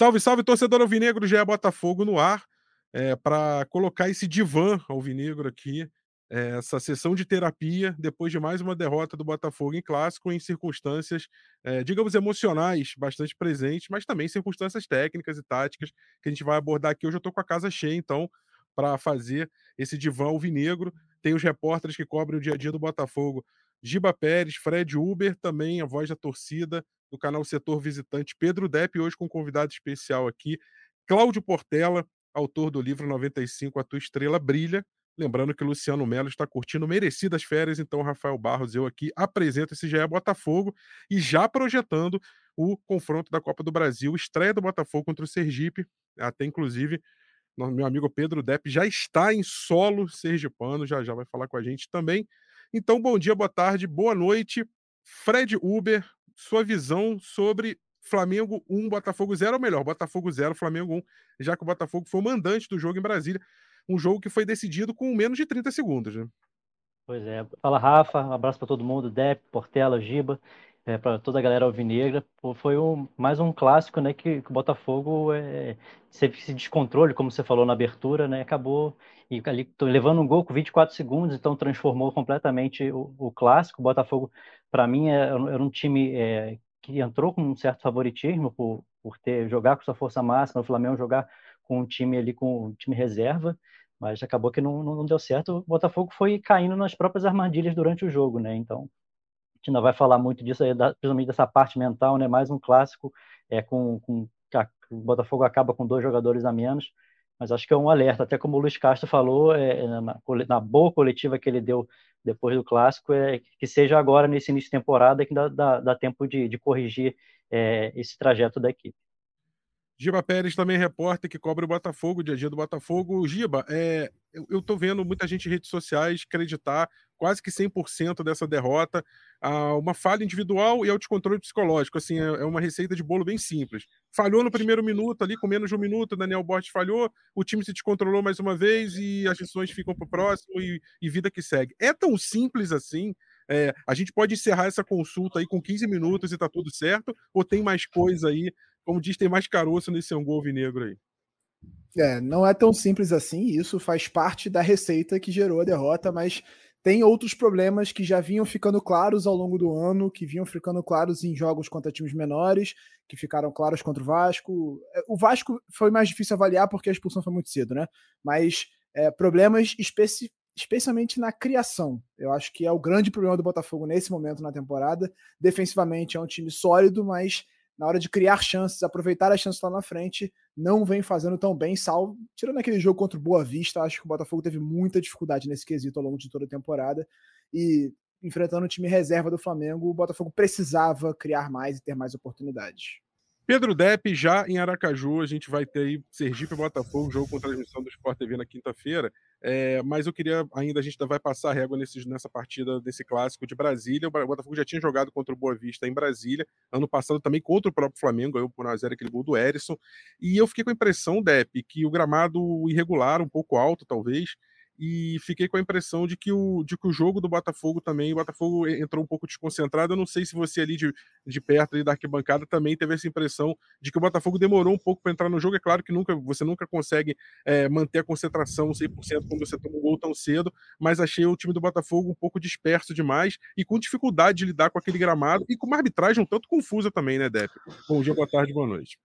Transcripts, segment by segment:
Salve, salve, torcedor alvinegro, já é Botafogo no ar, é, para colocar esse divã alvinegro aqui, é, essa sessão de terapia, depois de mais uma derrota do Botafogo em clássico, em circunstâncias, é, digamos, emocionais bastante presentes, mas também circunstâncias técnicas e táticas que a gente vai abordar aqui. Hoje eu estou com a casa cheia, então, para fazer esse divã alvinegro. Tem os repórteres que cobrem o dia a dia do Botafogo. Giba Pérez, Fred Uber, também a voz da torcida, do canal Setor Visitante, Pedro Depp, hoje com um convidado especial aqui, Cláudio Portela, autor do livro 95, A Tua Estrela Brilha. Lembrando que Luciano Melo está curtindo merecidas férias, então Rafael Barros, eu aqui apresento esse GE Botafogo e já projetando o confronto da Copa do Brasil, estreia do Botafogo contra o Sergipe, até inclusive meu amigo Pedro Depp já está em solo sergipano, já já vai falar com a gente também. Então, bom dia, boa tarde, boa noite. Fred Uber, sua visão sobre Flamengo 1, Botafogo 0, ou melhor, Botafogo 0, Flamengo 1, já que o Botafogo foi o mandante do jogo em Brasília, um jogo que foi decidido com menos de 30 segundos. Né? Pois é. Fala, Rafa, um abraço para todo mundo, Dep, Portela, Giba, é, para toda a galera alvinegra. Foi um, mais um clássico, né, que, que o Botafogo é, esse descontrole, como você falou na abertura, né, acabou e ali levando um gol com 24 segundos, então transformou completamente o, o clássico. O Botafogo, para mim, é, era um time é, que entrou com um certo favoritismo por, por ter jogar com sua força máxima, o Flamengo jogar com um time ali com um time reserva, mas acabou que não, não deu certo. O Botafogo foi caindo nas próprias armadilhas durante o jogo, né? Então, gente ainda vai falar muito disso aí, principalmente dessa parte mental, né? Mais um clássico é com, com o Botafogo acaba com dois jogadores a menos, mas acho que é um alerta, até como o Luiz Castro falou, é, na, na, boa coletiva que ele deu depois do clássico, é que seja agora nesse início de temporada que dá, dá, dá tempo de, de corrigir é, esse trajeto da equipe. Giba Pérez também é repórter que cobre o Botafogo, o dia a dia do Botafogo. Giba, é, eu, tô vendo muita gente em redes sociais acreditar quase que 100% dessa derrota a uma falha individual e ao descontrole psicológico. Assim, é, é uma receita de bolo bem simples. Falhou no primeiro minuto, ali com menos de um minuto, Daniel Borges falhou, o time se descontrolou mais uma vez e as lições ficam para o próximo e, e vida que segue. É tão simples assim? É, a gente pode encerrar essa consulta aí com 15 minutos e tá tudo certo? Ou tem mais coisa aí como diz, tem mais caroço nesse angu vinegro aí. É, não é tão simples assim, isso faz parte da receita que gerou a derrota, mas tem outros problemas que já vinham ficando claros ao longo do ano, que vinham ficando claros em jogos contra times menores, que ficaram claros contra o Vasco. É, o Vasco foi mais difícil avaliar porque a expulsão foi muito cedo, né? Mas é, problemas especi especialmente na criação. Eu acho que é o grande problema do Botafogo nesse momento na temporada. Defensivamente é um time sólido, mas na hora de criar chances, aproveitar as chances lá na frente, não vem fazendo tão bem, salvo, tirando aquele jogo contra o Boa Vista, acho que o Botafogo teve muita dificuldade nesse quesito ao longo de toda a temporada, e enfrentando o time reserva do Flamengo, o Botafogo precisava criar mais e ter mais oportunidades. Pedro Depp já em Aracaju, a gente vai ter aí Sergipe Botafogo, jogo com transmissão do Sport TV na quinta-feira. É, mas eu queria ainda, a gente vai passar a régua nesse, nessa partida desse clássico de Brasília. O Botafogo já tinha jogado contra o Boa Vista em Brasília, ano passado também contra o próprio Flamengo, ganhou por 1x0 aquele gol do Erisson. E eu fiquei com a impressão, Depp, que o gramado irregular, um pouco alto talvez, e fiquei com a impressão de que o, de que o jogo do Botafogo também, o Botafogo entrou um pouco desconcentrado. Eu não sei se você ali de, de perto ali da arquibancada também teve essa impressão de que o Botafogo demorou um pouco para entrar no jogo. É claro que nunca você nunca consegue é, manter a concentração 100% quando você toma um gol tão cedo, mas achei o time do Botafogo um pouco disperso demais e com dificuldade de lidar com aquele gramado e com uma arbitragem um tanto confusa também, né, Depp? Bom dia, boa tarde, boa noite.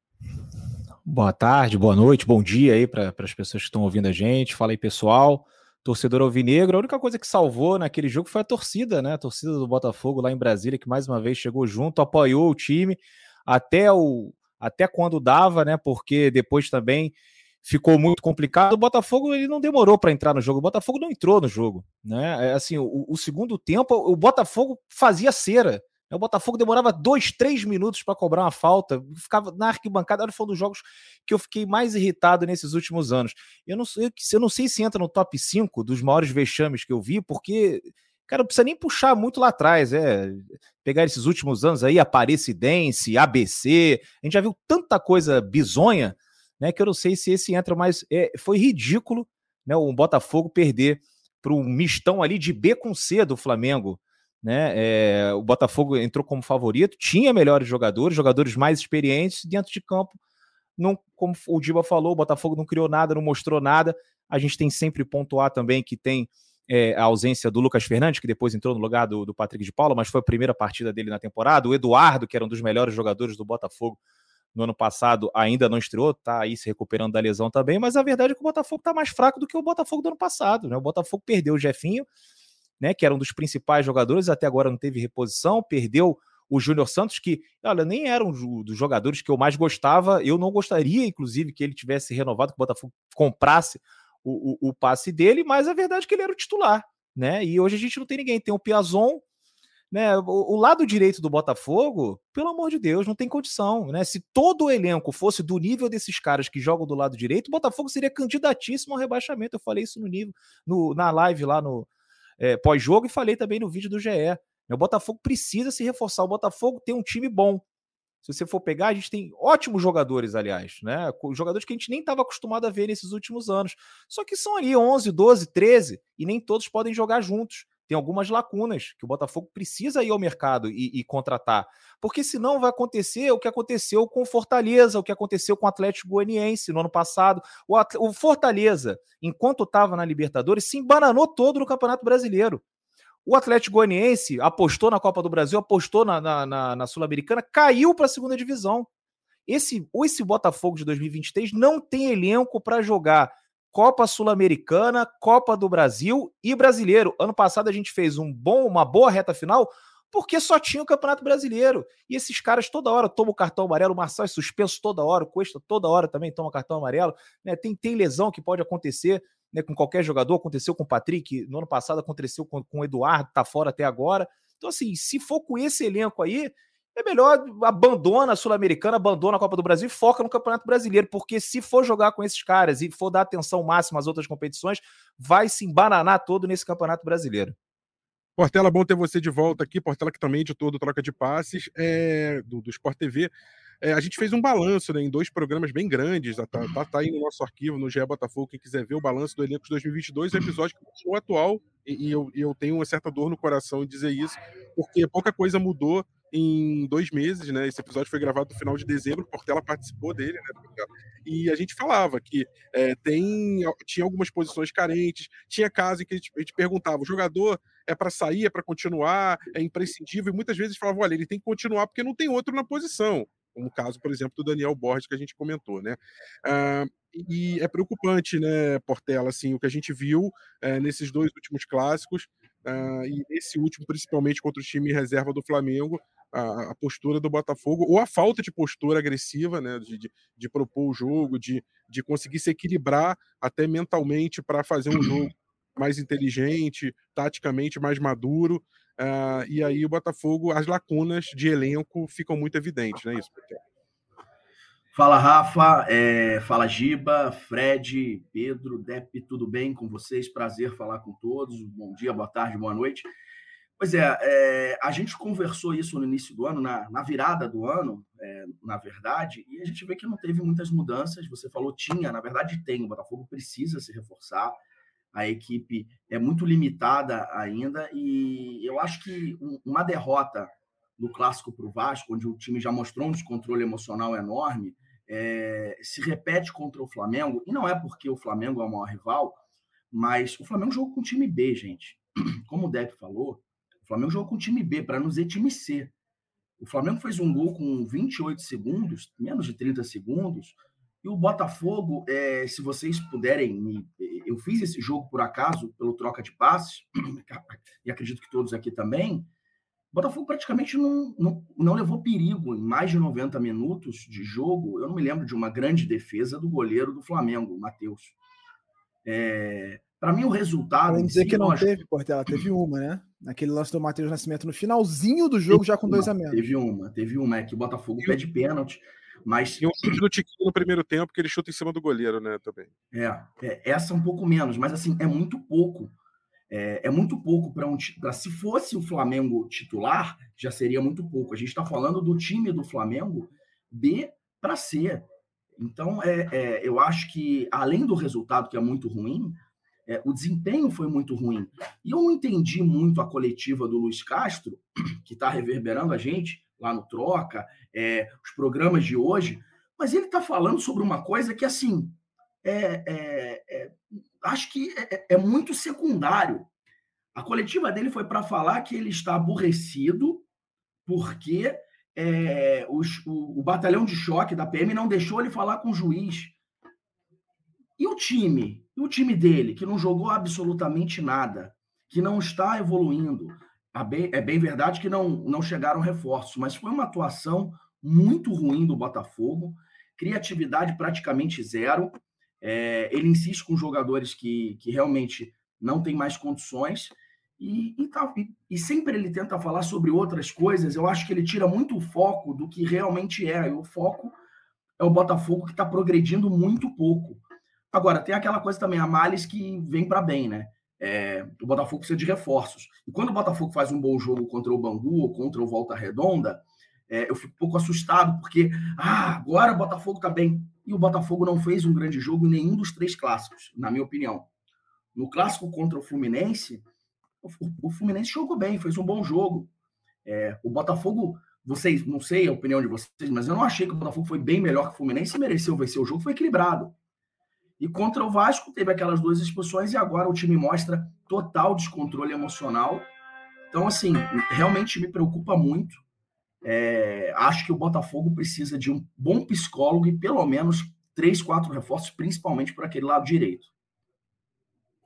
Boa tarde, boa noite, bom dia aí para as pessoas que estão ouvindo a gente. Fala aí, pessoal torcedor alvinegro. A única coisa que salvou naquele jogo foi a torcida, né? A torcida do Botafogo lá em Brasília, que mais uma vez chegou junto, apoiou o time até o até quando dava, né? Porque depois também ficou muito complicado. O Botafogo ele não demorou para entrar no jogo. O Botafogo não entrou no jogo, né? É, assim, o, o segundo tempo o Botafogo fazia cera. O Botafogo demorava dois, três minutos para cobrar uma falta, ficava na arquibancada. Foi um dos jogos que eu fiquei mais irritado nesses últimos anos. Eu não, sei, eu não sei se entra no top 5 dos maiores vexames que eu vi, porque, cara, não precisa nem puxar muito lá atrás. É, pegar esses últimos anos aí, Aparecidense, ABC, a gente já viu tanta coisa bizonha, né, que eu não sei se esse entra, mas é, foi ridículo né, o Botafogo perder para um mistão ali de B com C do Flamengo né? É, o Botafogo entrou como favorito, tinha melhores jogadores, jogadores mais experientes dentro de campo. não, como o Diba falou, o Botafogo não criou nada, não mostrou nada. A gente tem sempre pontuar também que tem é, a ausência do Lucas Fernandes, que depois entrou no lugar do, do Patrick de Paula, mas foi a primeira partida dele na temporada. O Eduardo, que era um dos melhores jogadores do Botafogo no ano passado, ainda não estreou, tá aí se recuperando da lesão também, mas a verdade é que o Botafogo tá mais fraco do que o Botafogo do ano passado, né? O Botafogo perdeu o Jefinho, né, que era um dos principais jogadores, até agora não teve reposição, perdeu o Júnior Santos, que, olha, nem era um dos jogadores que eu mais gostava, eu não gostaria, inclusive, que ele tivesse renovado, que o Botafogo comprasse o, o, o, passe dele, mas a verdade é que ele era o titular, né? E hoje a gente não tem ninguém. Tem o Piazon, né? O, o, lado direito do Botafogo, pelo amor de Deus, não tem condição, né? Se todo o elenco fosse do nível desses caras que jogam do lado direito, o Botafogo seria candidatíssimo ao rebaixamento. Eu falei isso no nível, no, na live lá no é, pós-jogo e falei também no vídeo do GE. O Botafogo precisa se reforçar. O Botafogo tem um time bom. Se você for pegar, a gente tem ótimos jogadores, aliás, né? Jogadores que a gente nem estava acostumado a ver nesses últimos anos. Só que são ali 11, 12, 13 e nem todos podem jogar juntos. Tem algumas lacunas que o Botafogo precisa ir ao mercado e, e contratar. Porque senão vai acontecer o que aconteceu com o Fortaleza, o que aconteceu com o Atlético Goianiense no ano passado. O, o Fortaleza, enquanto estava na Libertadores, se embananou todo no Campeonato Brasileiro. O Atlético Goianiense apostou na Copa do Brasil, apostou na, na, na, na Sul-Americana, caiu para a segunda divisão. Esse, esse Botafogo de 2023 não tem elenco para jogar Copa Sul-Americana, Copa do Brasil e Brasileiro. Ano passado a gente fez um bom, uma boa reta final porque só tinha o Campeonato Brasileiro. E esses caras toda hora tomam o cartão amarelo, o Marçal é suspenso toda hora, o Cuesta toda hora também toma cartão amarelo. Né? Tem, tem lesão que pode acontecer né, com qualquer jogador, aconteceu com o Patrick, no ano passado aconteceu com, com o Eduardo, tá fora até agora. Então, assim, se for com esse elenco aí, é melhor abandona a Sul-Americana, abandona a Copa do Brasil e foca no Campeonato Brasileiro, porque se for jogar com esses caras e for dar atenção máxima às outras competições, vai se embananar todo nesse Campeonato Brasileiro. Portela, bom ter você de volta aqui. Portela, que também é editor do Troca de Passes, é, do, do Sport TV. É, a gente fez um balanço né, em dois programas bem grandes, tá, tá, tá, aí no nosso arquivo, no GE Botafogo, quem quiser ver o balanço do elenco de 2022, é o episódio que continua atual, e, e eu, eu, tenho uma certa dor no coração em dizer isso, porque pouca coisa mudou em dois meses, né? Esse episódio foi gravado no final de dezembro, Portela participou dele, né? E a gente falava que é, tem, tinha algumas posições carentes, tinha casos em que a gente, a gente perguntava, o jogador é para sair, é para continuar, é imprescindível, e muitas vezes falava, olha, ele tem que continuar porque não tem outro na posição como o caso, por exemplo, do Daniel Borges, que a gente comentou, né? Ah, e é preocupante, né, Portela, assim, o que a gente viu é, nesses dois últimos clássicos, ah, e nesse último, principalmente contra o time reserva do Flamengo, a, a, postura do Botafogo, ou a falta de postura agressiva, né, de, de, de propor o jogo, de, de conseguir se equilibrar até mentalmente para fazer um jogo mais inteligente, taticamente mais maduro. Uh, e aí o Botafogo, as lacunas de elenco ficam muito evidentes, não é isso, Peter? Fala, Rafa. É, fala, Giba, Fred, Pedro, Dep, tudo bem com vocês? Prazer falar com todos. Bom dia, boa tarde, boa noite. Pois é, é a gente conversou isso no início do ano, na, na virada do ano, é, na verdade, e a gente vê que não teve muitas mudanças. Você falou tinha, na verdade tem. O Botafogo precisa se reforçar a equipe é muito limitada ainda e eu acho que uma derrota no clássico para o Vasco, onde o time já mostrou um descontrole emocional enorme, é, se repete contra o Flamengo, e não é porque o Flamengo é o maior rival, mas o Flamengo jogou com time B, gente. Como o Depp falou, o Flamengo jogou com time B, para não dizer time C. O Flamengo fez um gol com 28 segundos, menos de 30 segundos, e o Botafogo, é, se vocês puderem, me, eu fiz esse jogo por acaso, pelo troca de passes, e acredito que todos aqui também. O Botafogo praticamente não, não, não levou perigo em mais de 90 minutos de jogo. Eu não me lembro de uma grande defesa do goleiro do Flamengo, o Matheus. É, Para mim, o resultado. Vamos dizer si, que não teve, Portela, teve uma, né? Naquele lance do Matheus Nascimento no finalzinho do jogo, já com dois a menos. Teve uma, teve uma, é que o Botafogo pede pênalti. Mas... E um chute do Tiquinho no primeiro tempo, que ele chuta em cima do goleiro, né, também. É, é essa um pouco menos, mas assim, é muito pouco. É, é muito pouco para um pra, se fosse o Flamengo titular, já seria muito pouco. A gente está falando do time do Flamengo B para C. Então, é, é, eu acho que, além do resultado, que é muito ruim, é, o desempenho foi muito ruim. E eu não entendi muito a coletiva do Luiz Castro, que está reverberando a gente, lá no Troca, é, os programas de hoje, Mas ele está falando sobre uma coisa que, assim, é, é, acho que é, é, é muito secundário. A coletiva dele foi para falar que ele está aborrecido porque é, os, o, o, batalhão de choque da PM não deixou ele falar com o juiz. E o time? E o time dele, que não jogou absolutamente nada, que não está evoluindo? É bem verdade que não, não chegaram reforços, mas foi uma atuação muito ruim do Botafogo, criatividade praticamente zero. É, ele insiste com jogadores que, que realmente não têm mais condições. E, e, tá, e, e, sempre ele tenta falar sobre outras coisas. Eu acho que ele tira muito o foco do que realmente é. E o foco é o Botafogo que está progredindo muito pouco. Agora, tem aquela coisa também, a males que vem para bem, né? É, o Botafogo precisa de reforços. E quando o Botafogo faz um bom jogo contra o Bangu ou contra o Volta Redonda, é, eu fico um pouco assustado, porque ah, agora o Botafogo está bem. E o Botafogo não fez um grande jogo em nenhum dos três clássicos, na minha opinião. No clássico contra o Fluminense, o, Fluminense jogou bem, fez um bom jogo. É, o Botafogo, vocês, não sei a opinião de vocês, mas eu não achei que o Botafogo foi bem melhor que o Fluminense e mereceu vencer o jogo, foi equilibrado. E contra o Vasco teve aquelas duas expulsões e agora o time mostra total descontrole emocional. Então, assim, realmente me preocupa muito. É, acho que o Botafogo precisa de um bom psicólogo e pelo menos três, quatro reforços, principalmente por aquele lado direito.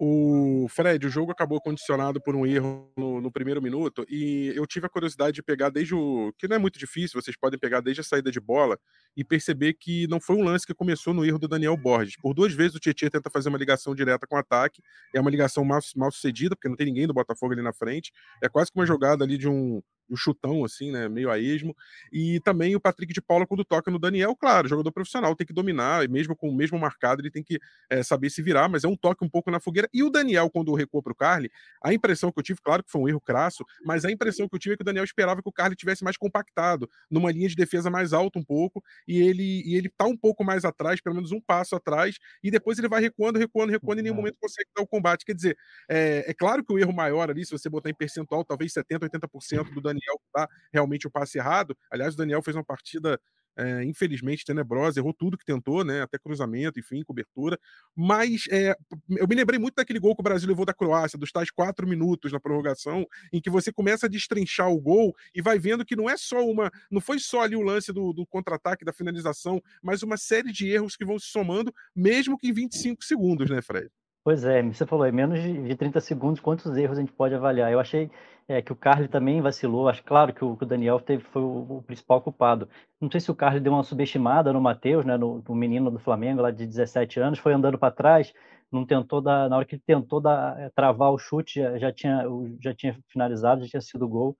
O Fred, o jogo acabou condicionado por um erro no, no, primeiro minuto e eu tive a curiosidade de pegar desde o. que não é muito difícil, vocês podem pegar desde a saída de bola e perceber que não foi um lance que começou no erro do Daniel Borges. Por duas vezes o Tietchan tenta fazer uma ligação direta com o ataque, é uma ligação mal, mal sucedida, porque não tem ninguém do Botafogo ali na frente. É quase que uma jogada ali de um, um chutão, assim, né? Meio a esmo. E também o Patrick de Paula, quando toca no Daniel, claro, jogador profissional, tem que dominar, e mesmo com o mesmo marcado, ele tem que é, saber se virar, mas é um toque um pouco na fogueira. E o Daniel, quando recuou para o Carly, a impressão que eu tive, claro que foi um erro crasso, mas a impressão que eu tive é que o Daniel esperava que o Carly tivesse mais compactado, numa linha de defesa mais alta um pouco, e ele, e ele tá um pouco mais atrás, pelo menos um passo atrás, e depois ele vai recuando, recuando, recuando, e em nenhum momento consegue dar o combate. Quer dizer, é, é claro que o erro maior ali, se você botar em percentual, talvez 70%, 80% do Daniel tá realmente o passe errado. Aliás, o Daniel fez uma partida é, infelizmente tenebrosa, errou tudo que tentou, né? Até cruzamento, enfim, cobertura. Mas é, eu me lembrei muito daquele gol que o Brasil levou da Croácia, dos tais quatro minutos na prorrogação, em que você começa a destrinchar o gol e vai vendo que não é só uma. Não foi só ali o lance do, do contra-ataque, da finalização, mas uma série de erros que vão se somando, mesmo que em 25 segundos, né, Fred? Pois é, você falou, é menos de 30 segundos, quantos erros a gente pode avaliar? Eu achei é, que o Carly também vacilou, acho claro que o, Daniel teve, foi o, principal culpado. Não sei se o Carly deu uma subestimada no Matheus, né, no, no, menino do Flamengo, lá de 17 anos, foi andando para trás, não tentou dar, na hora que ele tentou dar, é, travar o chute, já, já, tinha, já tinha finalizado, já tinha sido gol,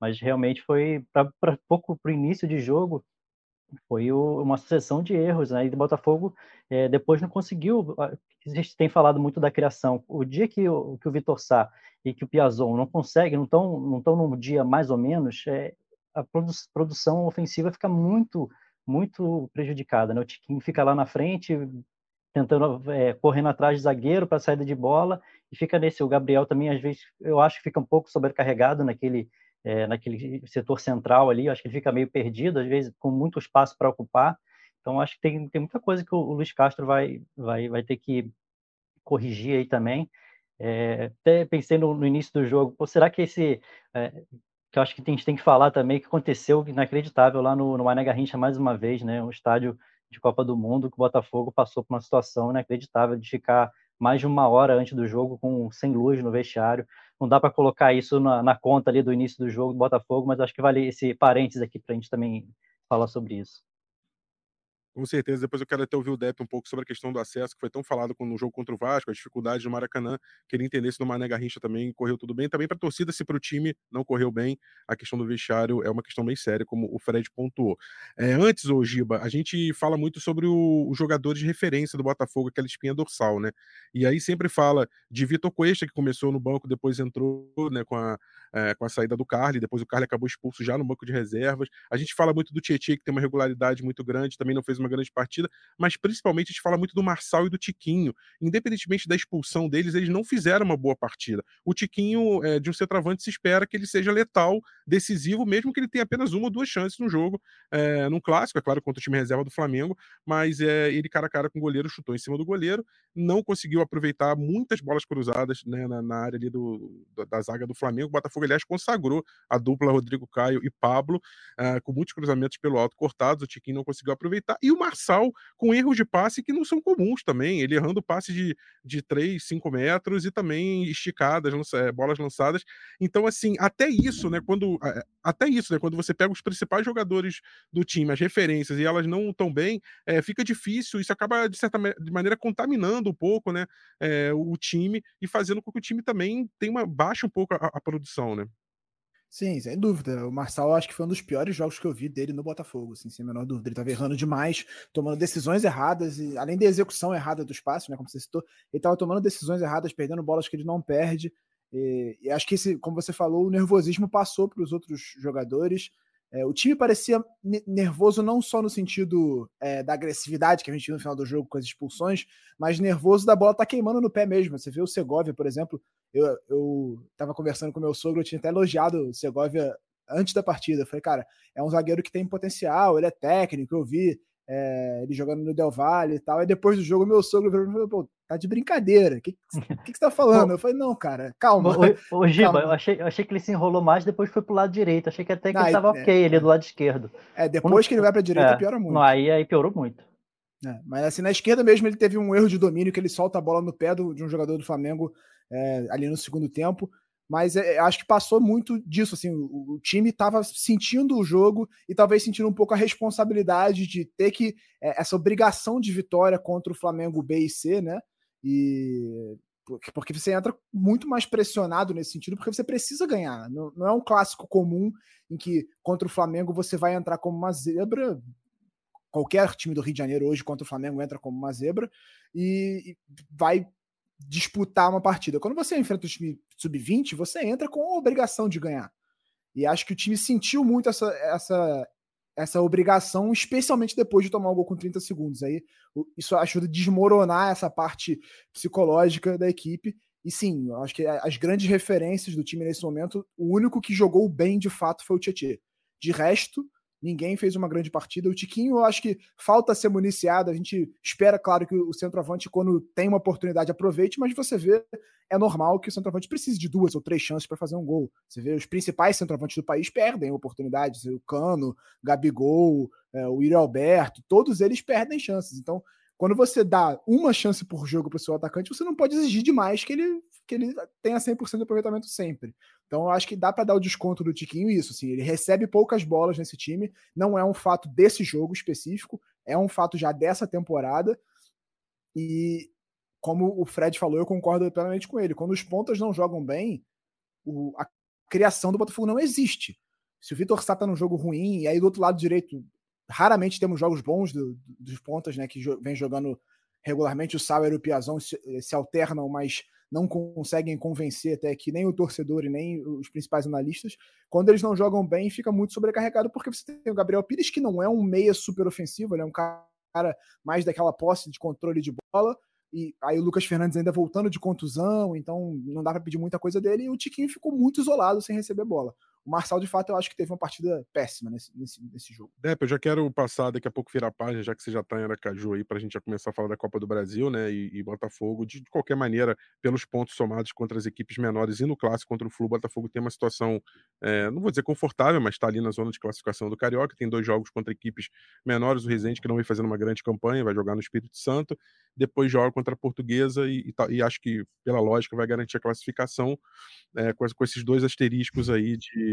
mas realmente foi para pouco para o início de jogo, foi o, uma sucessão de erros, né? E o Botafogo é, depois não conseguiu. A gente tem falado muito da criação. O dia que o, que o Vitor Sá e que o Piazon não conseguem, não estão não estão num dia mais ou menos, é, a produ produção ofensiva fica muito muito prejudicada, né? O Tiquinho fica lá na frente tentando é, correndo atrás de zagueiro para saída de bola e fica nesse. O Gabriel também às vezes eu acho que fica um pouco sobrecarregado naquele é, naquele setor central ali, acho que ele fica meio perdido, às vezes com muito espaço para ocupar. Então acho que tem, tem muita coisa que o, Luiz Castro vai, vai, vai ter que corrigir aí também. É, até pensei no, no, início do jogo, pô, será que esse é, que eu acho que a gente tem que falar também que aconteceu inacreditável lá no, no Mané Garrincha mais uma vez, né? Um estádio de Copa do Mundo que o Botafogo passou por uma situação inacreditável de ficar mais de uma hora antes do jogo com sem luz no vestiário não dá para colocar isso na, na, conta ali do início do jogo do Botafogo, mas acho que vale esse parênteses aqui para a gente também falar sobre isso. Com certeza, depois eu quero até ouvir o Depp um pouco sobre a questão do acesso, que foi tão falado no jogo contra o Vasco, as dificuldades do Maracanã. Queria entender se no Mané Garrincha também correu tudo bem. Também para a torcida, se para o time não correu bem, a questão do vestiário é uma questão bem séria, como o Fred pontuou. É, antes, ô Giba, a gente fala muito sobre os jogadores de referência do Botafogo, aquela espinha dorsal, né? E aí sempre fala de Vitor Cuesta, que começou no banco, depois entrou né, com, a, é, com a saída do Carly, depois o Carly acabou expulso já no banco de reservas. A gente fala muito do Tietchan, que tem uma regularidade muito grande, também não fez uma grande partida, mas principalmente a gente fala muito do Marçal e do Tiquinho. Independentemente da expulsão deles, eles não fizeram uma boa partida. O Tiquinho, é, de um centroavante, se espera que ele seja letal, decisivo, mesmo que ele tenha apenas uma ou duas chances no jogo, é, num clássico, é claro, contra o time reserva do Flamengo, mas é, ele cara a cara com o goleiro, chutou em cima do goleiro, não conseguiu aproveitar muitas bolas cruzadas né, na, na, área ali do, da, da, zaga do Flamengo. O Botafogo, aliás, consagrou a dupla Rodrigo Caio e Pablo, uh, com muitos cruzamentos pelo alto cortados, o Tiquinho não conseguiu aproveitar, e o Marçal com erros de passe que não são comuns também, ele errando passe de, de 3, 5 metros e também esticadas, lança, é, bolas lançadas. Então, assim, até isso, né, quando até isso, né, quando você pega os principais jogadores do time, as referências, e elas não estão bem, é, fica difícil, isso acaba, de certa maneira, contaminando um pouco, né, é, o time e fazendo com que o time também tenha uma, baixe um pouco a, a produção, né. Sim, sem dúvida. O Marçal acho que foi um dos piores jogos que eu vi dele no Botafogo, assim, sem a menor dúvida. Ele estava errando demais, tomando decisões erradas, e além da execução errada do espaço, né, como você citou, ele estava tomando decisões erradas, perdendo bolas que ele não perde. E, e acho que, esse, como você falou, o nervosismo passou para os outros jogadores. É, o time parecia nervoso não só no sentido é, da agressividade que a gente viu no final do jogo com as expulsões, mas nervoso da bola tá queimando no pé mesmo. Você vê o Segovia, por exemplo, eu, eu tava conversando com meu sogro, eu tinha até elogiado o Segovia antes da partida. Eu falei, cara, é um zagueiro que tem potencial, ele é técnico, eu vi é, ele jogando no Del Valle e tal. E depois do jogo, meu sogro falou: pô, tá de brincadeira. O que, que, que, você tá falando? eu falei, não, cara, calma. Ô, ô Giba, calma. Eu, achei, eu achei que ele se enrolou mais, depois foi pro lado direito. Achei que até que não, ele tava é, ok, ele é do lado esquerdo. É, depois que ele vai pra direita, é, piora muito. Não, aí, aí piorou muito. É, mas assim, na esquerda mesmo ele teve um erro de domínio que ele solta a bola no pé do, de um jogador do Flamengo é, ali no segundo tempo mas é, acho que passou muito disso. Assim, o, o time estava sentindo o jogo e talvez sentindo um pouco a responsabilidade de ter que é, essa obrigação de vitória contra o Flamengo B e C, né? E porque você entra muito mais pressionado nesse sentido, porque você precisa ganhar. Não, não é um clássico comum em que contra o Flamengo você vai entrar como uma zebra. Qualquer time do Rio de Janeiro hoje contra o Flamengo entra como uma zebra e, e vai disputar uma partida. Quando você enfrenta o time sub-20, você entra com a obrigação de ganhar. E acho que o time sentiu muito essa, essa, essa obrigação, especialmente depois de tomar o gol com 30 segundos. Aí isso ajuda a desmoronar essa parte psicológica da equipe. E sim, acho que as grandes referências do time nesse momento, o único que jogou bem de fato foi o Tietchan. De resto, Ninguém fez uma grande partida. O Tiquinho, eu acho que falta ser municiado. A gente espera, claro, que o centroavante, quando tem uma oportunidade, aproveite, mas você vê, é normal que o centroavante precise de duas ou três chances para fazer um gol. Você vê, os principais centroavantes do país perdem oportunidades. O Cano, Gabigol, é, o Iri Alberto, todos eles perdem chances. Então, quando você dá uma chance por jogo para o seu atacante, você não pode exigir demais que ele, que ele tenha 100% de aproveitamento sempre. Então, eu acho que dá para dar o desconto do Tiquinho isso. Assim, ele recebe poucas bolas nesse time, não é um fato desse jogo específico, é um fato já dessa temporada. E, como o Fred falou, eu concordo plenamente com ele. Quando os pontas não jogam bem, o, a criação do Botafogo não existe. Se o Vitor Sá tá num jogo ruim, e aí do outro lado direito raramente temos jogos bons do, dos pontas, né, que jo vem jogando regularmente. O Sauer e o Piazão se, se, alternam, mas não conseguem convencer até que nem o torcedor e nem os principais analistas. Quando eles não jogam bem, fica muito sobrecarregado, porque você tem o Gabriel Pires, que não é um meia super ofensivo, ele é um cara mais daquela posse de controle de bola, e aí o Lucas Fernandes ainda voltando de contusão, então não dá para pedir muita coisa dele, e o Tiquinho ficou muito isolado sem receber bola. O Marçal, de fato, eu acho que teve uma partida péssima nesse, nesse, nesse jogo. Depp, eu já quero passar daqui a pouco virar a página, já que você já está em Aracaju aí, para a gente já começar a falar da Copa do Brasil, né? E, e Botafogo, de, de, qualquer maneira, pelos pontos somados contra as equipes menores e no clássico contra o Flu, Botafogo tem uma situação, é, não vou dizer confortável, mas está ali na zona de classificação do Carioca. Tem dois jogos contra equipes menores, o Resende, que não vem fazendo uma grande campanha, vai jogar no Espírito Santo, depois joga contra a Portuguesa e, e, e acho que, pela lógica, vai garantir a classificação é, com, com, esses dois asteriscos aí de,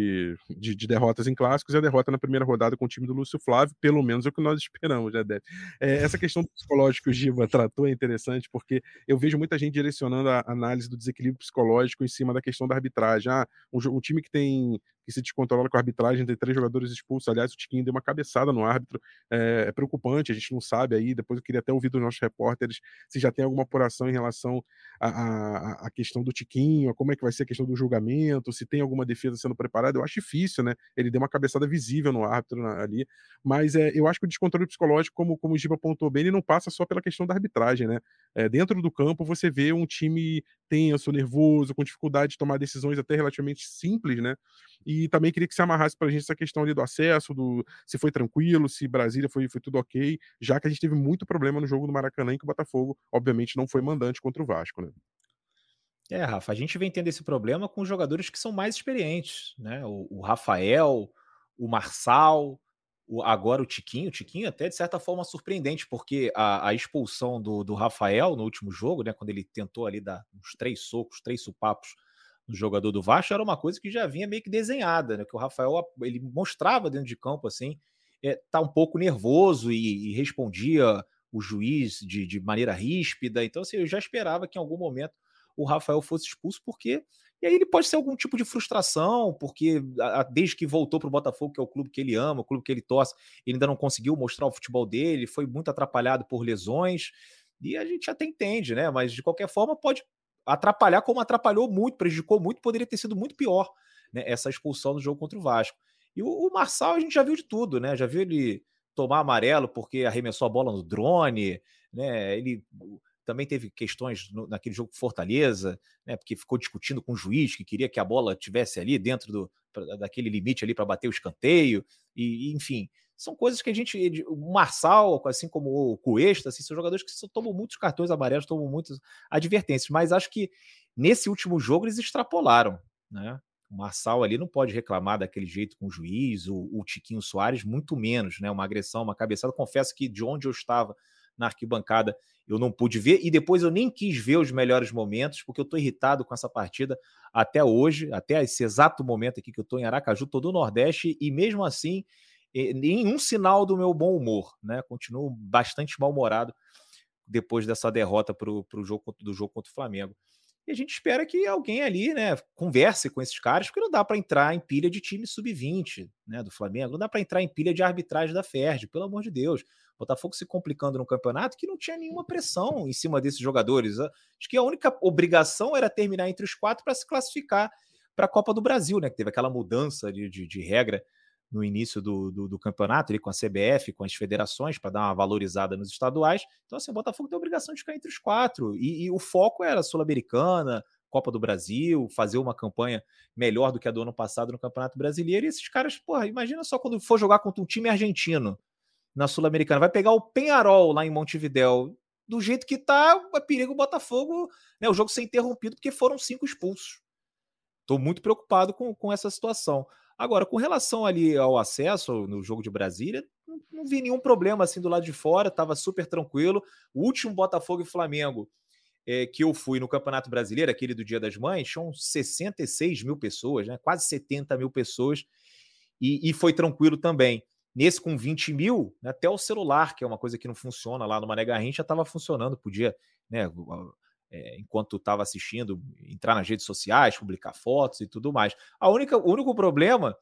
de, de, derrotas em clássicos e a derrota na primeira rodada com o time do Lúcio Flávio, pelo menos é o que nós esperamos, né, Débora? É, essa questão do psicológico que o Giva tratou é interessante, porque eu vejo muita gente direcionando a análise do desequilíbrio psicológico em cima da questão da arbitragem. Ah, um, um time que tem que se descontrola com a arbitragem, tem três jogadores expulsos. Aliás, o Tiquinho deu uma cabeçada no árbitro, é, é, preocupante, a gente não sabe aí. Depois eu queria até ouvir dos nossos repórteres se já tem alguma apuração em relação à, questão do Tiquinho, como é que vai ser a questão do julgamento, se tem alguma defesa sendo preparada. Eu acho difícil, né? Ele deu uma cabeçada visível no árbitro na, ali, mas é, eu acho que o descontrole psicológico, como, como o Giba apontou bem, ele não passa só pela questão da arbitragem, né? É, dentro do campo você vê um time tenso, nervoso, com dificuldade de tomar decisões até relativamente simples, né? E também queria que você amarrasse para a gente essa questão ali do acesso, do se foi tranquilo, se Brasília foi, foi tudo ok, já que a gente teve muito problema no jogo do Maracanã, em que o Botafogo, obviamente, não foi mandante contra o Vasco, né? É, Rafa, a gente vem tendo esse problema com jogadores que são mais experientes, né? O, o Rafael, o Marçal, agora o Tiquinho. O Tiquinho até, de certa forma, surpreendente, porque a, a, expulsão do, do Rafael no último jogo, né? Quando ele tentou ali dar uns três socos, três supapos no jogador do Vasco, era uma coisa que já vinha meio que desenhada, né? Que o Rafael, ele mostrava dentro de campo, assim, é, tá um pouco nervoso e, e respondia o juiz de, de maneira ríspida. Então, assim, eu já esperava que em algum momento o Rafael fosse expulso, porque. E aí ele pode ser algum tipo de frustração, porque desde que voltou para o Botafogo, que é o clube que ele ama, o clube que ele torce, ele ainda não conseguiu mostrar o futebol dele, foi muito atrapalhado por lesões, e a gente até entende, né? Mas de qualquer forma pode atrapalhar, como atrapalhou muito, prejudicou muito, poderia ter sido muito pior né, essa expulsão no jogo contra o Vasco. E o, o Marçal a gente já viu de tudo, né? Já viu ele tomar amarelo porque arremessou a bola no drone, né? Ele também teve questões no, naquele jogo Fortaleza, né, porque ficou discutindo com o juiz que queria que a bola tivesse ali dentro do, pra, daquele limite ali para bater o escanteio, e, e, enfim, são coisas que a gente, o Marçal, assim como o Cuesta, assim, são jogadores que tomam muitos cartões amarelos, tomam muitas advertências, mas acho que nesse último jogo eles extrapolaram, né? O Marçal ali não pode reclamar daquele jeito com o juiz, o, o Tiquinho Soares, muito menos, né? Uma agressão, uma cabeçada. Confesso que de onde eu estava na arquibancada eu não pude ver e depois eu nem quis ver os melhores momentos, porque eu estou irritado com essa partida até hoje, até esse exato momento aqui que eu estou em Aracaju, todo o Nordeste, e mesmo assim, nenhum sinal do meu bom humor, né? Continuo bastante mal-humorado depois dessa derrota pro, pro jogo, do jogo contra o Flamengo. E a gente espera que alguém ali, né, converse com esses caras, porque não dá para entrar em pilha de time sub-20, né, do Flamengo, não dá para entrar em pilha de arbitragem da Ferdi, pelo amor de Deus. Botafogo se complicando no campeonato que não tinha nenhuma pressão em cima desses jogadores. Acho que a única obrigação era terminar entre os quatro para se classificar para a Copa do Brasil, né, que teve aquela mudança de, de, de regra no início do, do, do, campeonato, ali com a CBF, com as federações, para dar uma valorizada nos estaduais. Então, assim, o Botafogo tem a obrigação de ficar entre os quatro. E, e o foco era Sul-Americana, Copa do Brasil, fazer uma campanha melhor do que a do ano passado no Campeonato Brasileiro. E esses caras, porra, imagina só quando for jogar contra um time argentino na Sul-Americana. Vai pegar o Penharol lá em Montevidéu. Do jeito que tá, é perigo o Botafogo, né? O jogo ser interrompido porque foram cinco expulsos. Estou muito preocupado com, com essa situação. Agora, com relação ali ao acesso no jogo de Brasília, não, não vi nenhum problema assim do lado de fora, estava super tranquilo. O último Botafogo e Flamengo é, que eu fui no Campeonato Brasileiro, aquele do Dia das Mães, tinham 66 mil pessoas, né? quase 70 mil pessoas, e, e foi tranquilo também. Nesse com 20 mil, né, até o celular, que é uma coisa que não funciona lá no Mané Garrincha, estava funcionando, podia, né, é, enquanto estava assistindo, entrar nas redes sociais, publicar fotos e tudo mais. A única, o único problema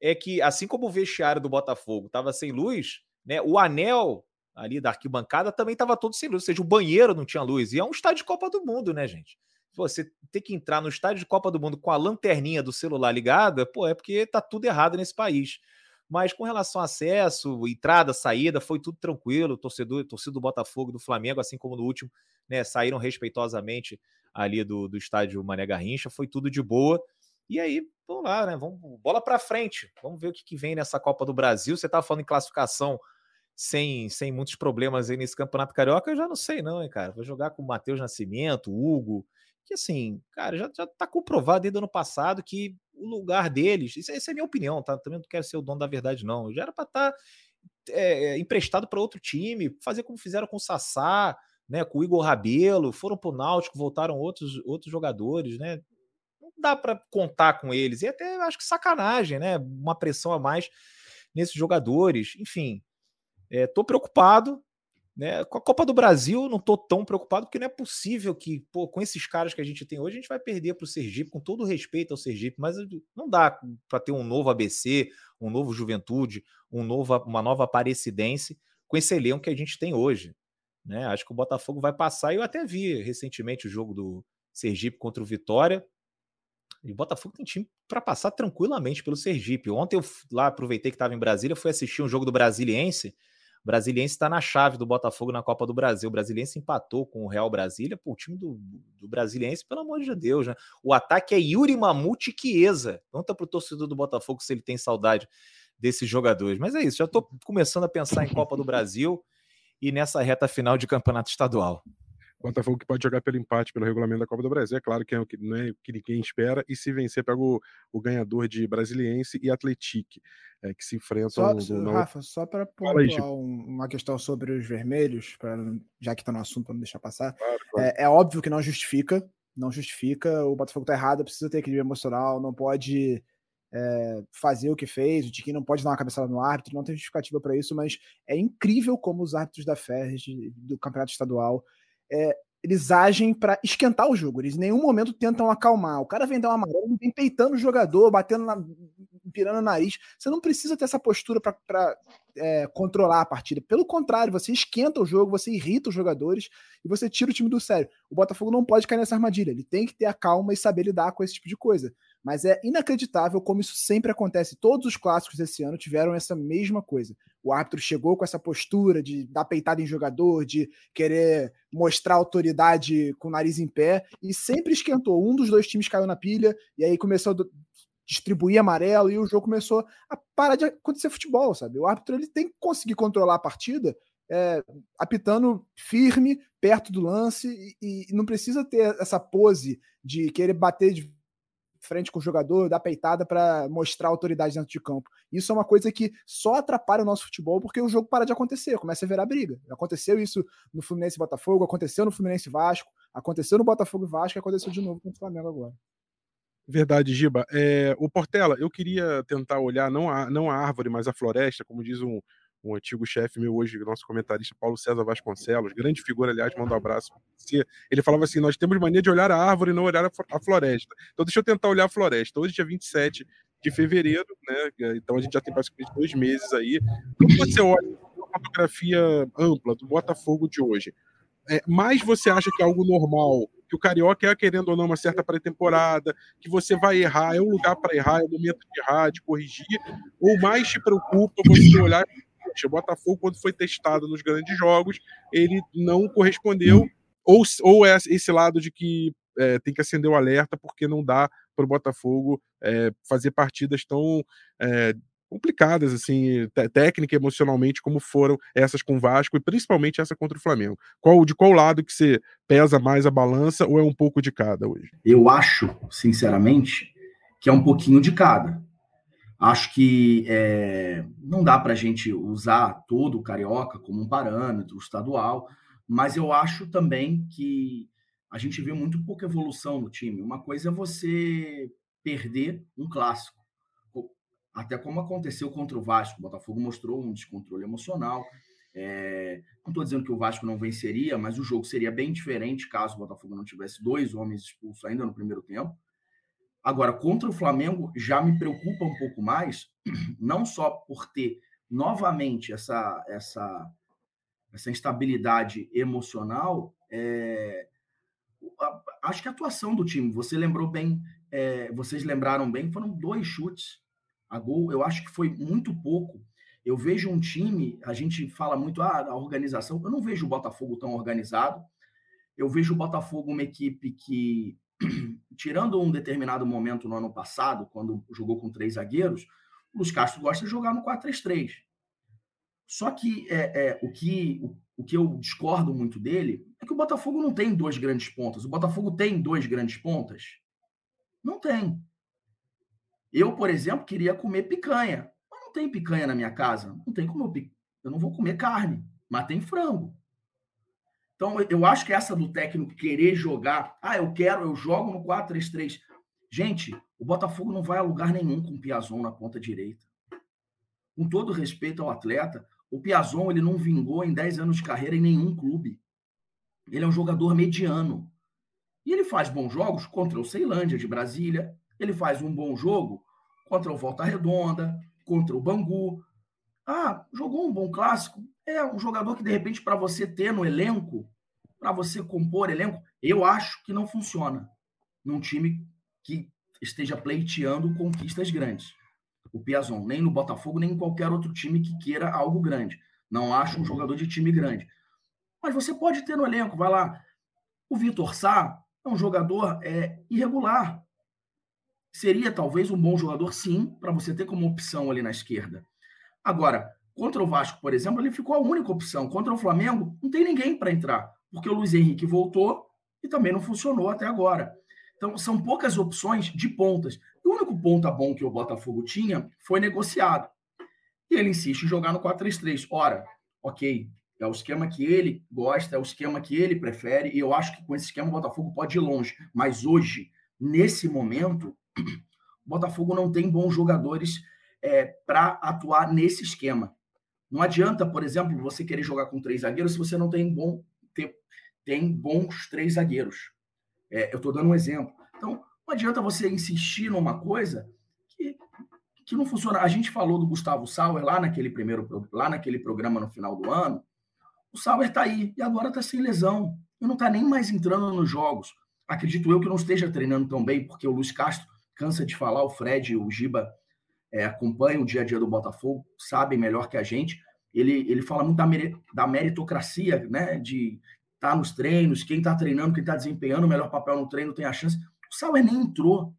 é que, assim como o vestiário do Botafogo estava sem luz, né, o anel ali da arquibancada também estava todo sem luz, ou seja, o banheiro não tinha luz. E é um estádio de Copa do Mundo, né, gente? Você ter que entrar no estádio de Copa do Mundo com a lanterninha do celular ligada, pô, é porque tá tudo errado nesse país. Mas com relação a acesso, entrada, saída, foi tudo tranquilo. Torcedor, torcedor do Botafogo, do Flamengo, assim como no último, né, saíram respeitosamente ali do, do estádio Mané Garrincha, foi tudo de boa. E aí, vamos lá, né? Vamos bola para frente. Vamos ver o que, que vem nessa Copa do Brasil. Você estava falando em classificação sem, sem muitos problemas aí nesse Campeonato Carioca, eu já não sei, não, hein, cara. Vou jogar com o Matheus Nascimento, Hugo, que assim, cara, já, já tá comprovado desde o ano passado que o lugar deles, isso, essa é a minha opinião, tá? Também não quero ser o dono da verdade, não. Já era para estar tá, é, emprestado para outro time, fazer como fizeram com o Sassá, né? Com o Igor Rabelo, foram pro Náutico, voltaram outros, outros jogadores, né? Não dá para contar com eles. E até acho que sacanagem, né? Uma pressão a mais nesses jogadores. Enfim, é, tô preocupado, Né? Com a Copa do Brasil, não estou tão preocupado, porque não é possível que, pô, com esses caras que a gente tem hoje, a gente vai perder para o Sergipe, com todo respeito ao Sergipe, mas não dá para ter um novo ABC, um novo Juventude, um novo, uma nova Aparecidense com esse elenco que a gente tem hoje. Né? Acho que o Botafogo vai passar. Eu até vi recentemente o jogo do Sergipe contra o Vitória. E o Botafogo tem time para passar tranquilamente pelo Sergipe. Ontem eu lá aproveitei que estava em Brasília, fui assistir um jogo do Brasiliense. O Brasiliense está na chave do Botafogo na Copa do Brasil. O Brasiliense empatou com o Real Brasília. Pô, o time do, do Brasiliense, pelo amor de Deus, né? O ataque é Yuri Mamute Chiesa. Conta para o torcedor do Botafogo se ele tem saudade desses jogadores. Mas é isso, já estou começando a pensar em Copa do Brasil e nessa reta final de campeonato estadual. Botafogo que pode jogar pelo empate, pelo regulamento da Copa do Brasil. É claro que, é o que não é o que ninguém espera. E se vencer, pega o, o ganhador de Brasiliense e Atletique, é, que se enfrentam. Só, no. Rafa, só para pontuar uma questão sobre os vermelhos, pra, já que está no assunto, para não deixar passar. Claro, claro. É, é, óbvio que não justifica. Não justifica. O Botafogo está errado, precisa ter equilíbrio emocional, não pode é, fazer o que fez, o Tiquinho não pode dar uma cabeçada no árbitro, não tem justificativa para isso, mas é incrível como os árbitros da FERJ, do campeonato estadual, é, eles agem para esquentar o jogo. Eles em nenhum momento tentam acalmar. O cara vem dar uma amarelo, vem peitando o jogador, batendo na. empirando o nariz. Você não precisa ter essa postura para é, controlar a partida. Pelo contrário, você esquenta o jogo, você irrita os jogadores e você tira o time do sério. O Botafogo não pode cair nessa armadilha. Ele tem que ter a calma e saber lidar com esse tipo de coisa. Mas é inacreditável como isso sempre acontece. Todos os clássicos desse ano tiveram essa mesma coisa. O árbitro chegou com essa postura de dar peitada em jogador, de querer mostrar autoridade com o nariz em pé, e sempre esquentou. Um dos dois times caiu na pilha, e aí começou a distribuir amarelo, e o jogo começou a parar de acontecer futebol, sabe? O árbitro ele tem que conseguir controlar a partida é, apitando firme, perto do lance, e, e, não precisa ter essa pose de querer bater de frente com o jogador, dar peitada para mostrar autoridade dentro de campo. Isso é uma coisa que só atrapalha o nosso futebol porque o jogo para de acontecer, começa a virar briga. Aconteceu isso no Fluminense Botafogo, aconteceu no Fluminense Vasco, aconteceu no Botafogo Vasco aconteceu de novo com o Flamengo agora. Verdade, Giba. É, o Portela, eu queria tentar olhar não a, não a árvore, mas a floresta, como diz um, um antigo chefe meu hoje, nosso comentarista Paulo César Vasconcelos, grande figura, aliás, manda um abraço. Ele falava assim: nós temos mania de olhar a árvore e não olhar a floresta. Então, deixa eu tentar olhar a floresta. Hoje, dia 27 de fevereiro, né? Então, a gente já tem praticamente dois meses aí. Quando você olha uma fotografia ampla do Botafogo de hoje, é, mais você acha que é algo normal, que o Carioca é, querendo ou não, uma certa pré-temporada, que você vai errar, é um lugar para errar, é o momento de errar, de corrigir, ou mais te preocupa você olhar o Botafogo, quando foi testado nos grandes jogos, ele não correspondeu, ou, ou é esse lado de que é, tem que acender o alerta, porque não dá para o Botafogo é, fazer partidas tão é, complicadas, assim, técnica e emocionalmente, como foram essas com o Vasco e principalmente essa contra o Flamengo. Qual, de qual lado que você pesa mais a balança ou é um pouco de cada hoje? Eu acho, sinceramente, que é um pouquinho de cada. Acho que é, não dá para a gente usar todo o carioca como um parâmetro estadual, mas eu acho também que a gente vê muito pouca evolução no time. Uma coisa é você perder um clássico, até como aconteceu contra o Vasco. O Botafogo mostrou um descontrole emocional. É, não estou dizendo que o Vasco não venceria, mas o jogo seria bem diferente caso o Botafogo não tivesse dois homens expulsos ainda no primeiro tempo. Agora, contra o Flamengo, já me preocupa um pouco mais, não só por ter novamente essa, essa, essa instabilidade emocional, é, acho que a atuação do time, você lembrou bem, é, vocês lembraram bem, foram dois chutes a gol, eu acho que foi muito pouco. Eu vejo um time, a gente fala muito ah, a organização, eu não vejo o Botafogo tão organizado. Eu vejo o Botafogo uma equipe que tirando um determinado momento no ano passado, quando jogou com três zagueiros, o Luiz Castro gosta de jogar no 4-3-3. Só que, é, é, o que o, o, que eu discordo muito dele é que o Botafogo não tem dois grandes pontas. O Botafogo tem dois grandes pontas? Não tem. Eu, por exemplo, queria comer picanha. Mas não tem picanha na minha casa. Não tem como eu... Eu não vou comer carne, mas tem frango. Então, eu acho que essa do técnico querer jogar, ah, eu quero, eu jogo no 4-3-3. Gente, o Botafogo não vai a lugar nenhum com o Piazon na ponta direita. Com todo respeito ao atleta, O Piazon ele não vingou em 10 anos de carreira em nenhum clube. Ele é um jogador mediano. E ele faz bons jogos contra o Ceilândia de Brasília. Ele faz um bom jogo contra o Volta Redonda, contra o Bangu. Ah, jogou um bom clássico. É um jogador que, de repente, para você ter no elenco, para você compor elenco, eu acho que não funciona num time que esteja pleiteando conquistas grandes. O Piazon, nem no Botafogo, nem em qualquer outro time que queira algo grande. Não acho um jogador de time grande. Mas você pode ter no elenco, vai lá. O Vitor Sá é um jogador é, irregular. Seria talvez um bom jogador, sim, para você ter como opção ali na esquerda. Agora, contra o Vasco, por exemplo, ele ficou a única opção. Contra o Flamengo, não tem ninguém para entrar, porque o Luiz Henrique voltou e também não funcionou até agora. Então, são poucas opções de pontas. O único ponta bom que o Botafogo tinha foi negociado. E ele insiste em jogar no 4-3-3. Ora, ok, é o esquema que ele gosta, é o esquema que ele prefere, e eu acho que com esse esquema o Botafogo pode ir longe. Mas hoje, nesse momento, o Botafogo não tem bons jogadores é, para atuar nesse esquema. Não adianta, por exemplo, você querer jogar com três zagueiros se você não tem, bom, tem, tem bons três zagueiros. É, eu estou dando um exemplo. Então, não adianta você insistir numa coisa que, que não funciona. A gente falou do Gustavo Sauer lá naquele primeiro lá naquele programa no final do ano o Sauer está aí e agora está sem lesão. E não está nem mais entrando nos jogos. Acredito eu que não esteja treinando tão bem, porque o Luiz Castro cansa de falar, o Fred e o Giba é, acompanham o dia a dia do Botafogo, sabem melhor que a gente. Ele, ele fala muito da, meritocracia, né? De estar tá nos treinos, quem está treinando, quem está desempenhando o melhor papel no treino tem a chance. O Sauer nem entrou.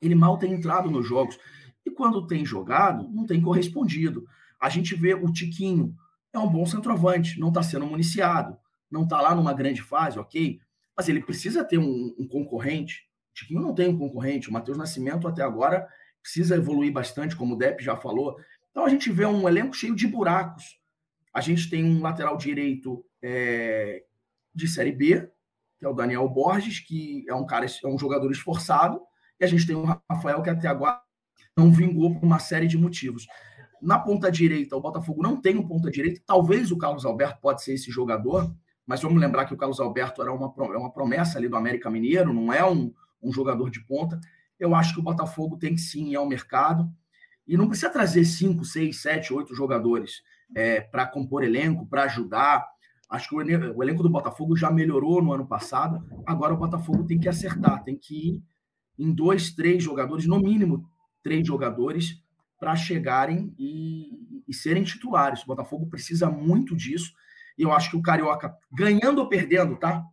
Ele mal tem entrado nos jogos. E quando tem jogado, não tem correspondido. A gente vê o Tiquinho é um bom centroavante, não está sendo municiado, não está lá numa grande fase, ok? Mas ele precisa ter um, um concorrente. O Tiquinho não tem um concorrente. O Matheus Nascimento, até agora, precisa evoluir bastante, como o Depp já falou. Então a gente vê um elenco cheio de buracos. A gente tem um lateral direito é, de Série B, que é o Daniel Borges, que é um cara, é um jogador esforçado, e a gente tem o Rafael, que até agora não vingou por uma série de motivos. Na ponta direita, o Botafogo não tem um ponta direita. Talvez o Carlos Alberto pode ser esse jogador, mas vamos lembrar que o Carlos Alberto era uma, é uma promessa ali do América Mineiro, não é um, um jogador de ponta. Eu acho que o Botafogo tem que sim ir ao mercado e não precisa trazer cinco, seis, sete, oito jogadores é, para compor elenco, para ajudar. Acho que o elenco, do Botafogo já melhorou no ano passado. Agora o Botafogo tem que acertar, tem que ir em dois, três jogadores, no mínimo três jogadores, para chegarem e, e, serem titulares. O Botafogo precisa muito disso. E eu acho que o Carioca, ganhando ou perdendo, tá?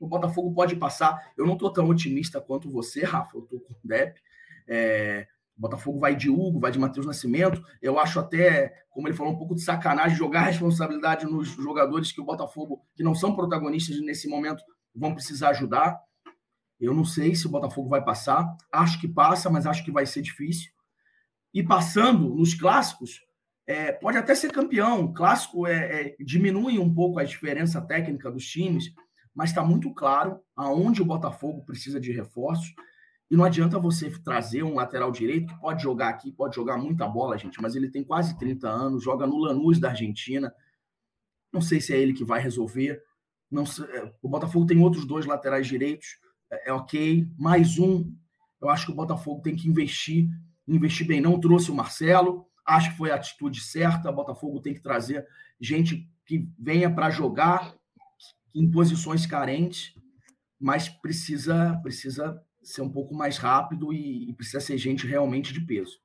O Botafogo pode passar. Eu não estou tão otimista quanto você, Rafa. Eu estou com o Depp. É, o Botafogo vai de Hugo, vai de Matheus Nascimento. Eu acho até, como ele falou, um pouco de sacanagem jogar responsabilidade nos jogadores que o Botafogo, que não são protagonistas nesse momento, vão precisar ajudar. Eu não sei se o Botafogo vai passar. Acho que passa, mas acho que vai ser difícil e passando nos clássicos, é, pode até ser campeão. clássico é, é, diminui um pouco a diferença técnica dos times, mas está muito claro aonde o Botafogo precisa de reforços. E não adianta você trazer um lateral direito que pode jogar aqui, pode jogar muita bola, gente, mas ele tem quase 30 anos, joga no Lanús da Argentina. Não sei se é ele que vai resolver. Não sei, é, o Botafogo tem outros dois laterais direitos, é, é ok. Mais um, eu acho que o Botafogo tem que investir investir bem. Não trouxe o Marcelo, acho que foi a atitude certa. O Botafogo tem que trazer gente que venha para jogar em posições carentes, mas precisa, precisa ser um pouco mais rápido e, e precisa ser gente realmente de peso.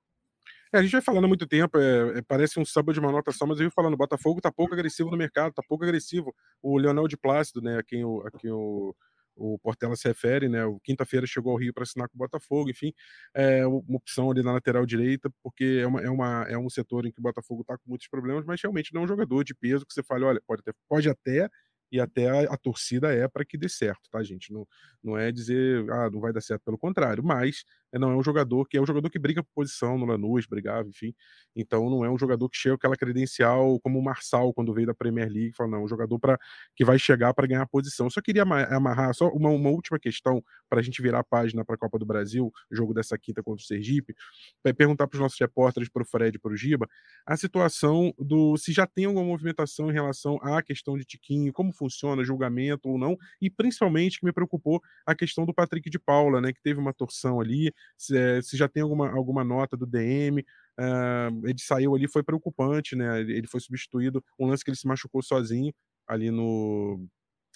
É, a gente vai falando há muito tempo, é, é, parece um sábado de uma nota só, mas eu ia falando, o Botafogo tá pouco agressivo no mercado, tá pouco agressivo. O Leonel de Plácido, né, a quem o, a quem o o Portela se refere, né? O quinta-feira chegou ao Rio para assinar com o Botafogo, enfim, é uma opção ali na lateral direita, porque é, uma, é, uma, é um setor em que o Botafogo está com muitos problemas, mas realmente não é um jogador de peso que você fale, olha, pode, ter, pode até e até a, a torcida é para que dê certo, tá, gente? Não, não é dizer, ah, não vai dar certo, pelo contrário, mas não é um jogador que é um jogador que briga por posição no Lanús, brigava, enfim. Então não é um jogador que chega com aquela credencial como o Marçal quando veio da Premier League, fala, não, é um jogador para que vai chegar para ganhar posição. Só queria amarrar só uma, uma última questão para a gente virar a página para a Copa do Brasil, jogo dessa quinta contra o Sergipe, para perguntar para os nossos repórteres, para o Fred para o Giba, a situação do se já tem alguma movimentação em relação à questão de Tiquinho, como funciona, julgamento ou não, e principalmente que me preocupou a questão do Patrick de Paula, né, que teve uma torção ali, se, é, se já tem alguma, alguma nota do DM, uh, ah, ele saiu ali, foi preocupante, né, ele foi substituído, um lance que ele se machucou sozinho ali no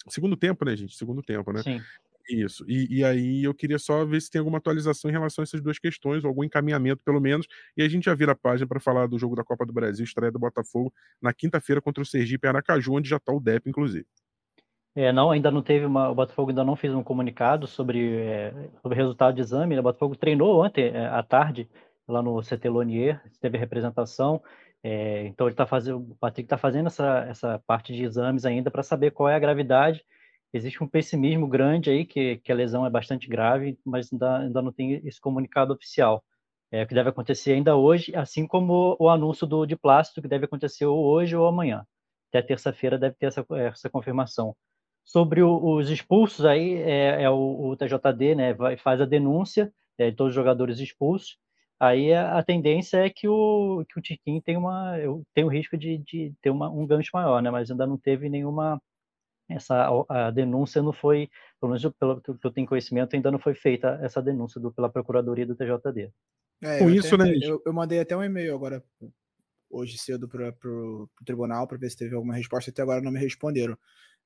segundo tempo, né, gente, segundo tempo, né, Sim. Isso. E, e, aí eu queria só ver se tem alguma atualização em relação a essas duas questões, ou algum encaminhamento, pelo menos. E a gente já vira a página para falar do jogo da Copa do Brasil, estreia do Botafogo, na quinta-feira contra o Sergipe em Aracaju, onde já está o DEP, inclusive. É, não, ainda não teve uma. O Botafogo ainda não fez um comunicado sobre, é, sobre o resultado de exame. Né? O Botafogo treinou ontem é, à tarde, lá no CT Lonier, teve representação. É, então ele tá fazendo, o Patrick está fazendo essa, essa parte de exames ainda para saber qual é a gravidade existe um pessimismo grande aí, que, que a lesão é bastante grave, mas ainda, ainda não tem esse comunicado oficial. É, que deve acontecer ainda hoje, assim como o anúncio do de plástico, que deve acontecer hoje ou amanhã. Até terça-feira deve ter essa, essa confirmação. Sobre o, os expulsos, aí é, é o, o, TJD né, vai, faz a denúncia é, de todos os jogadores expulsos. Aí a, a, tendência é que o, que o Tiquinho tem, uma, tem o risco de, de ter uma, um gancho maior, né, mas ainda não teve nenhuma essa a denúncia não foi, pelo menos pelo que eu tenho conhecimento, ainda não foi feita essa denúncia do, pela Procuradoria do TJD. É, Com isso, até, né? Eu, eu, mandei até um e-mail agora, hoje cedo, para o tribunal, para ver se teve alguma resposta. Até agora não me responderam.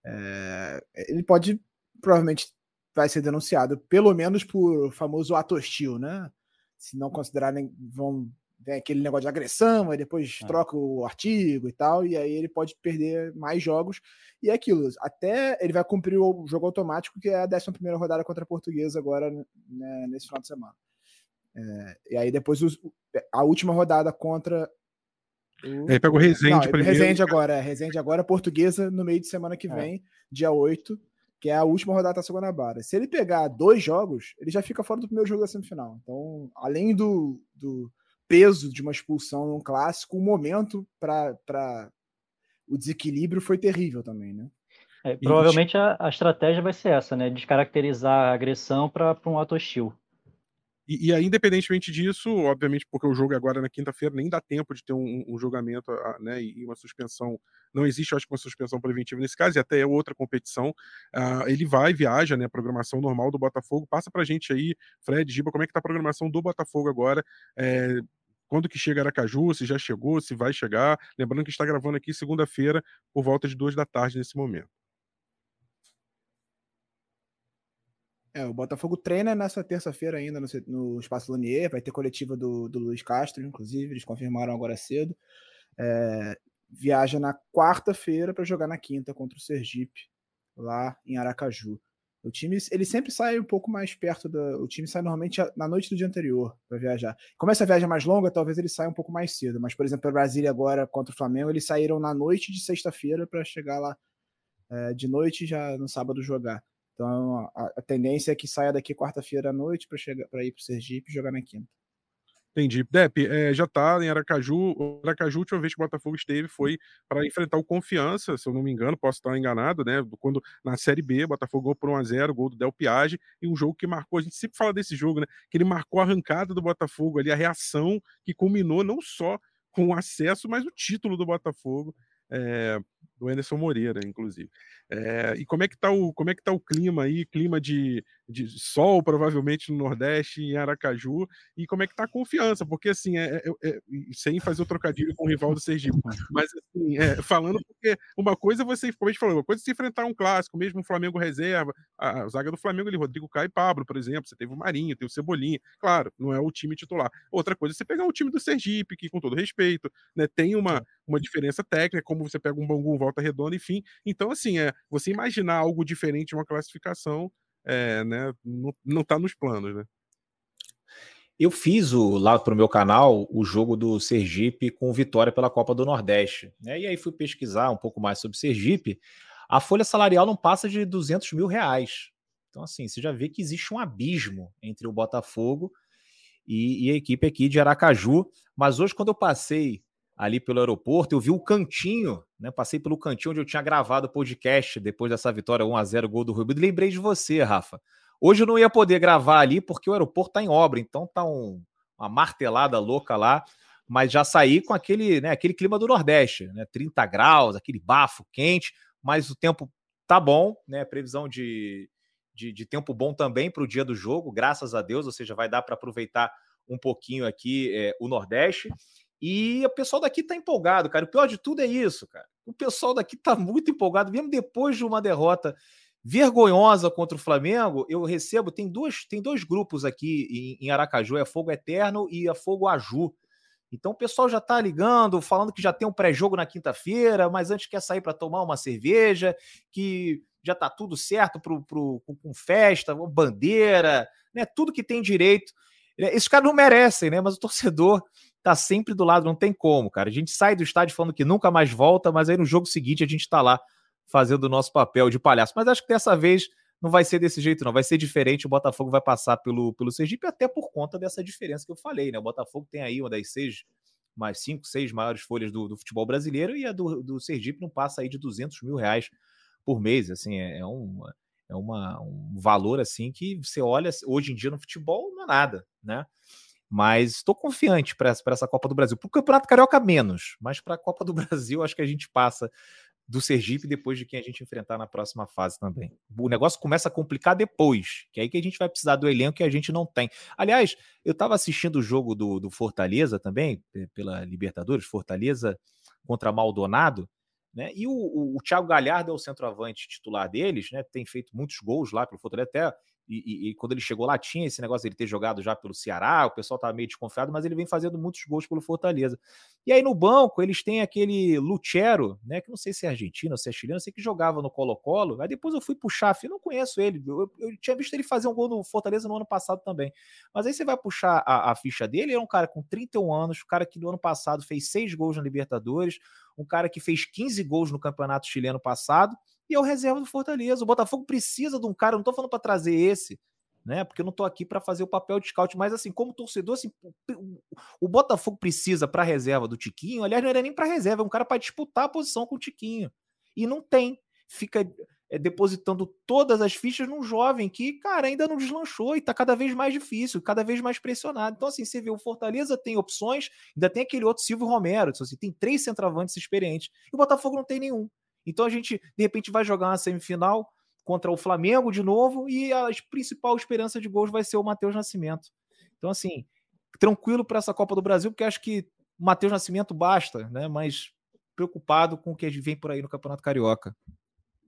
É, ele pode, provavelmente, vai ser denunciado, pelo menos por famoso ato hostil, né? Se não considerarem, vão tem aquele negócio de agressão, aí depois é. troca o artigo e tal, e aí ele pode perder mais jogos. E é aquilo, até ele vai cumprir o jogo automático, que é a 11 rodada contra a Portuguesa agora né, nesse final de semana. É, e aí depois os, a última rodada contra. Ele pega o Resende primeiro. Resende agora, é. Resende agora, Portuguesa no meio de semana que é. vem, é. dia 8, que é a última rodada da segunda barra. Se ele pegar dois jogos, ele já fica fora do primeiro jogo da semifinal. Então, além do, do peso de uma expulsão num clássico, o momento para o desequilíbrio foi terrível também, né? É, provavelmente a, a, estratégia vai ser essa, né? Descaracterizar a agressão para um ato hostil. E, e, aí, independentemente disso, obviamente, porque o jogo é agora na quinta-feira, nem dá tempo de ter um, um julgamento né, e uma suspensão. Não existe, acho que, uma suspensão preventiva nesse caso, e até é outra competição. Uh, ele vai, viaja, né? Programação normal do Botafogo. Passa pra gente aí, Fred, Giba, como é que tá a programação do Botafogo agora? É, quando que chega Aracaju, se já chegou, se vai chegar. Lembrando que está gravando aqui segunda-feira, por volta de duas da tarde nesse momento. É, o Botafogo treina nessa terça-feira ainda no, no, Espaço Lanier, vai ter coletiva do, do Luiz Castro, inclusive, eles confirmaram agora cedo. É, viaja na quarta-feira para jogar na quinta contra o Sergipe, lá em Aracaju. O time, ele sempre sai um pouco mais perto da. O time sai normalmente na noite do dia anterior para viajar. Como essa viagem é mais longa, talvez ele saia um pouco mais cedo. Mas, por exemplo, a Brasília agora contra o Flamengo, eles saíram na noite de sexta-feira para chegar lá é, de noite já no sábado jogar. Então a, a tendência é que saia daqui quarta-feira à noite para chegar para ir para o Sergipe e jogar na quinta. Entendi. Dep, é, já tá em Aracaju. Aracaju, a última vez que o Botafogo esteve foi para enfrentar o Confiança, se eu não me engano, posso estar enganado, né? Quando na Série B, o Botafogo ganhou por 1x0, gol do Del Piage, e um jogo que marcou, a gente sempre fala desse jogo, né? Que ele marcou a arrancada do Botafogo ali, a reação que culminou não só com o acesso, mas o título do Botafogo. É, do Anderson Moreira, inclusive. É, e como é que tá o como é que tá o clima aí, clima de, de sol provavelmente no Nordeste, em Aracaju, e como é que tá a confiança, porque assim, é, é, é sem fazer o trocadilho com o rival do Sergipe, mas assim, é, falando porque uma coisa você, como a gente falou, uma coisa é se enfrentar um clássico, mesmo o Flamengo reserva, a, a zaga do Flamengo ali, Rodrigo Caio e Pablo, por exemplo, você teve o Marinho, tem o Cebolinha, claro, não é o time titular. Outra coisa é você pegar o time do Sergipe, que com todo respeito, né, tem uma, uma diferença técnica, como você pega um Bangu volta redonda, enfim. Então, assim, é, você imaginar algo diferente de uma classificação, é, né, não, não tá nos planos, né? Eu fiz o, lá para o meu canal o jogo do Sergipe com vitória pela Copa do Nordeste. Né? E aí fui pesquisar um pouco mais sobre Sergipe. A folha salarial não passa de 200 mil reais. Então, assim, você já vê que existe um abismo entre o Botafogo e, e a equipe aqui de Aracaju. Mas hoje, quando eu passei ali pelo aeroporto, eu vi o cantinho, né? Passei pelo cantinho onde eu tinha gravado o podcast depois dessa vitória 1 a 0 gol do Rubio. Lembrei de você, Rafa. Hoje eu não ia poder gravar ali porque o aeroporto está em obra, então tá um, uma martelada louca lá, mas já saí com aquele, né, aquele clima do Nordeste, né? 30 graus, aquele bafo quente, mas o tempo tá bom, né? Previsão de, de, de tempo bom também para o dia do jogo, graças a Deus, ou seja, vai dar para aproveitar um pouquinho aqui é, o Nordeste. E o pessoal daqui tá empolgado, cara. O pior de tudo é isso, cara. O pessoal daqui tá muito empolgado, mesmo depois de uma derrota vergonhosa contra o Flamengo. Eu recebo, tem dois, tem dois grupos aqui em, em Aracaju, é Fogo Eterno e a Fogo Aju. Então o pessoal já tá ligando, falando que já tem um pré-jogo na quinta-feira, mas antes quer sair para tomar uma cerveja, que já tá tudo certo pro, pro, com festa, bandeira, né? Tudo que tem direito. Esses caras não merecem, né? Mas o torcedor tá sempre do lado, não tem como, cara. A gente sai do estádio falando que nunca mais volta, mas aí no jogo seguinte a gente tá lá fazendo o nosso papel de palhaço. Mas acho que dessa vez não vai ser desse jeito, não. Vai ser diferente. O Botafogo vai passar pelo, pelo Sergipe, até por conta dessa diferença que eu falei, né? O Botafogo tem aí uma das seis, mais cinco, seis maiores folhas do, do futebol brasileiro e a do, do Sergipe não passa aí de 200 mil reais por mês. Assim, é, é, uma, é uma, um valor assim que você olha hoje em dia no futebol não é nada, né? Mas estou confiante para essa, Copa do Brasil. Para o Campeonato Carioca, menos. Mas para a Copa do Brasil, acho que a gente passa do Sergipe depois de quem a gente enfrentar na próxima fase também. O negócio começa a complicar depois, que é aí que a gente vai precisar do elenco que a gente não tem. Aliás, eu estava assistindo o jogo do, do Fortaleza também, pela Libertadores, Fortaleza contra Maldonado, né? E o, o, o Thiago Galhardo é o centroavante titular deles, né? Tem feito muitos gols lá pelo Fortaleza, até e, e, e, quando ele chegou lá, tinha esse negócio ele ter jogado já pelo Ceará, o pessoal estava meio desconfiado, mas ele vem fazendo muitos gols pelo Fortaleza. E aí no banco, eles têm aquele Lucero, né? Que não sei se é argentino se é chileno, sei que jogava no Colo-Colo. Aí depois eu fui puxar, eu não conheço ele. Eu, eu, eu, tinha visto ele fazer um gol no Fortaleza no ano passado também. Mas aí você vai puxar a, a ficha dele, ele é um cara com 31 anos, um cara que no ano passado fez seis gols na Libertadores, um cara que fez 15 gols no Campeonato Chileno passado e é o reserva do Fortaleza. O Botafogo precisa de um cara, não estou falando para trazer esse, né? Porque eu não estou aqui para fazer o papel de scout, mas assim, como torcedor, assim, o Botafogo precisa para reserva do Tiquinho. Aliás, não era nem para reserva, é um cara para disputar a posição com o Tiquinho. E não tem. Fica é, depositando todas as fichas num jovem que, cara, ainda não deslanchou e está cada vez mais difícil, cada vez mais pressionado. Então, assim, você vê o Fortaleza tem opções, ainda tem aquele outro Silvio Romero, então, assim, tem três centroavantes experientes, e o Botafogo não tem nenhum. Então a gente, de repente, vai jogar uma semifinal contra o Flamengo de novo e a principal esperança de gols vai ser o Matheus Nascimento. Então, assim, tranquilo para essa Copa do Brasil, porque acho que o Matheus Nascimento basta, né? Mas preocupado com o que vem por aí no Campeonato Carioca.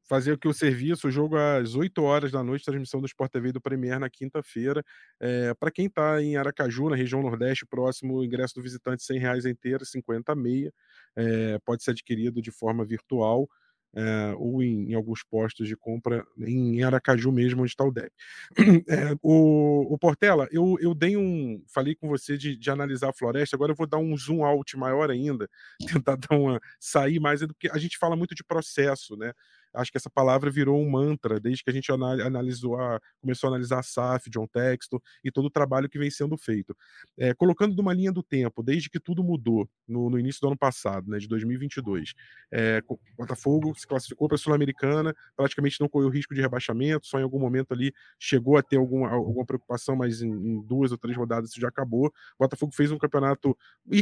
Fazer aqui o serviço, o jogo às 8 horas da noite, transmissão do Sport TV do Premier na quinta-feira. É, para quem está em Aracaju, na região Nordeste, próximo, o ingresso do visitante R$ reais inteira, 50 meia. É, pode ser adquirido de forma virtual é, ou em, em, alguns postos de compra em, Aracaju mesmo, onde está o DEP. É, o, o, Portela, eu, eu dei um. Falei com você de, de, analisar a floresta, agora eu vou dar um zoom out maior ainda, tentar dar uma. sair mais, porque a gente fala muito de processo, né? Acho que essa palavra virou um mantra desde que a gente analisou a, começou a analisar a SAF, John Texto e todo o trabalho que vem sendo feito. É, colocando numa linha do tempo, desde que tudo mudou no, no início do ano passado, né, de 2022, é, Botafogo se classificou para a Sul-Americana, praticamente não correu risco de rebaixamento, só em algum momento ali chegou a ter alguma, alguma preocupação, mas em, em duas ou três rodadas isso já acabou. Botafogo fez um campeonato,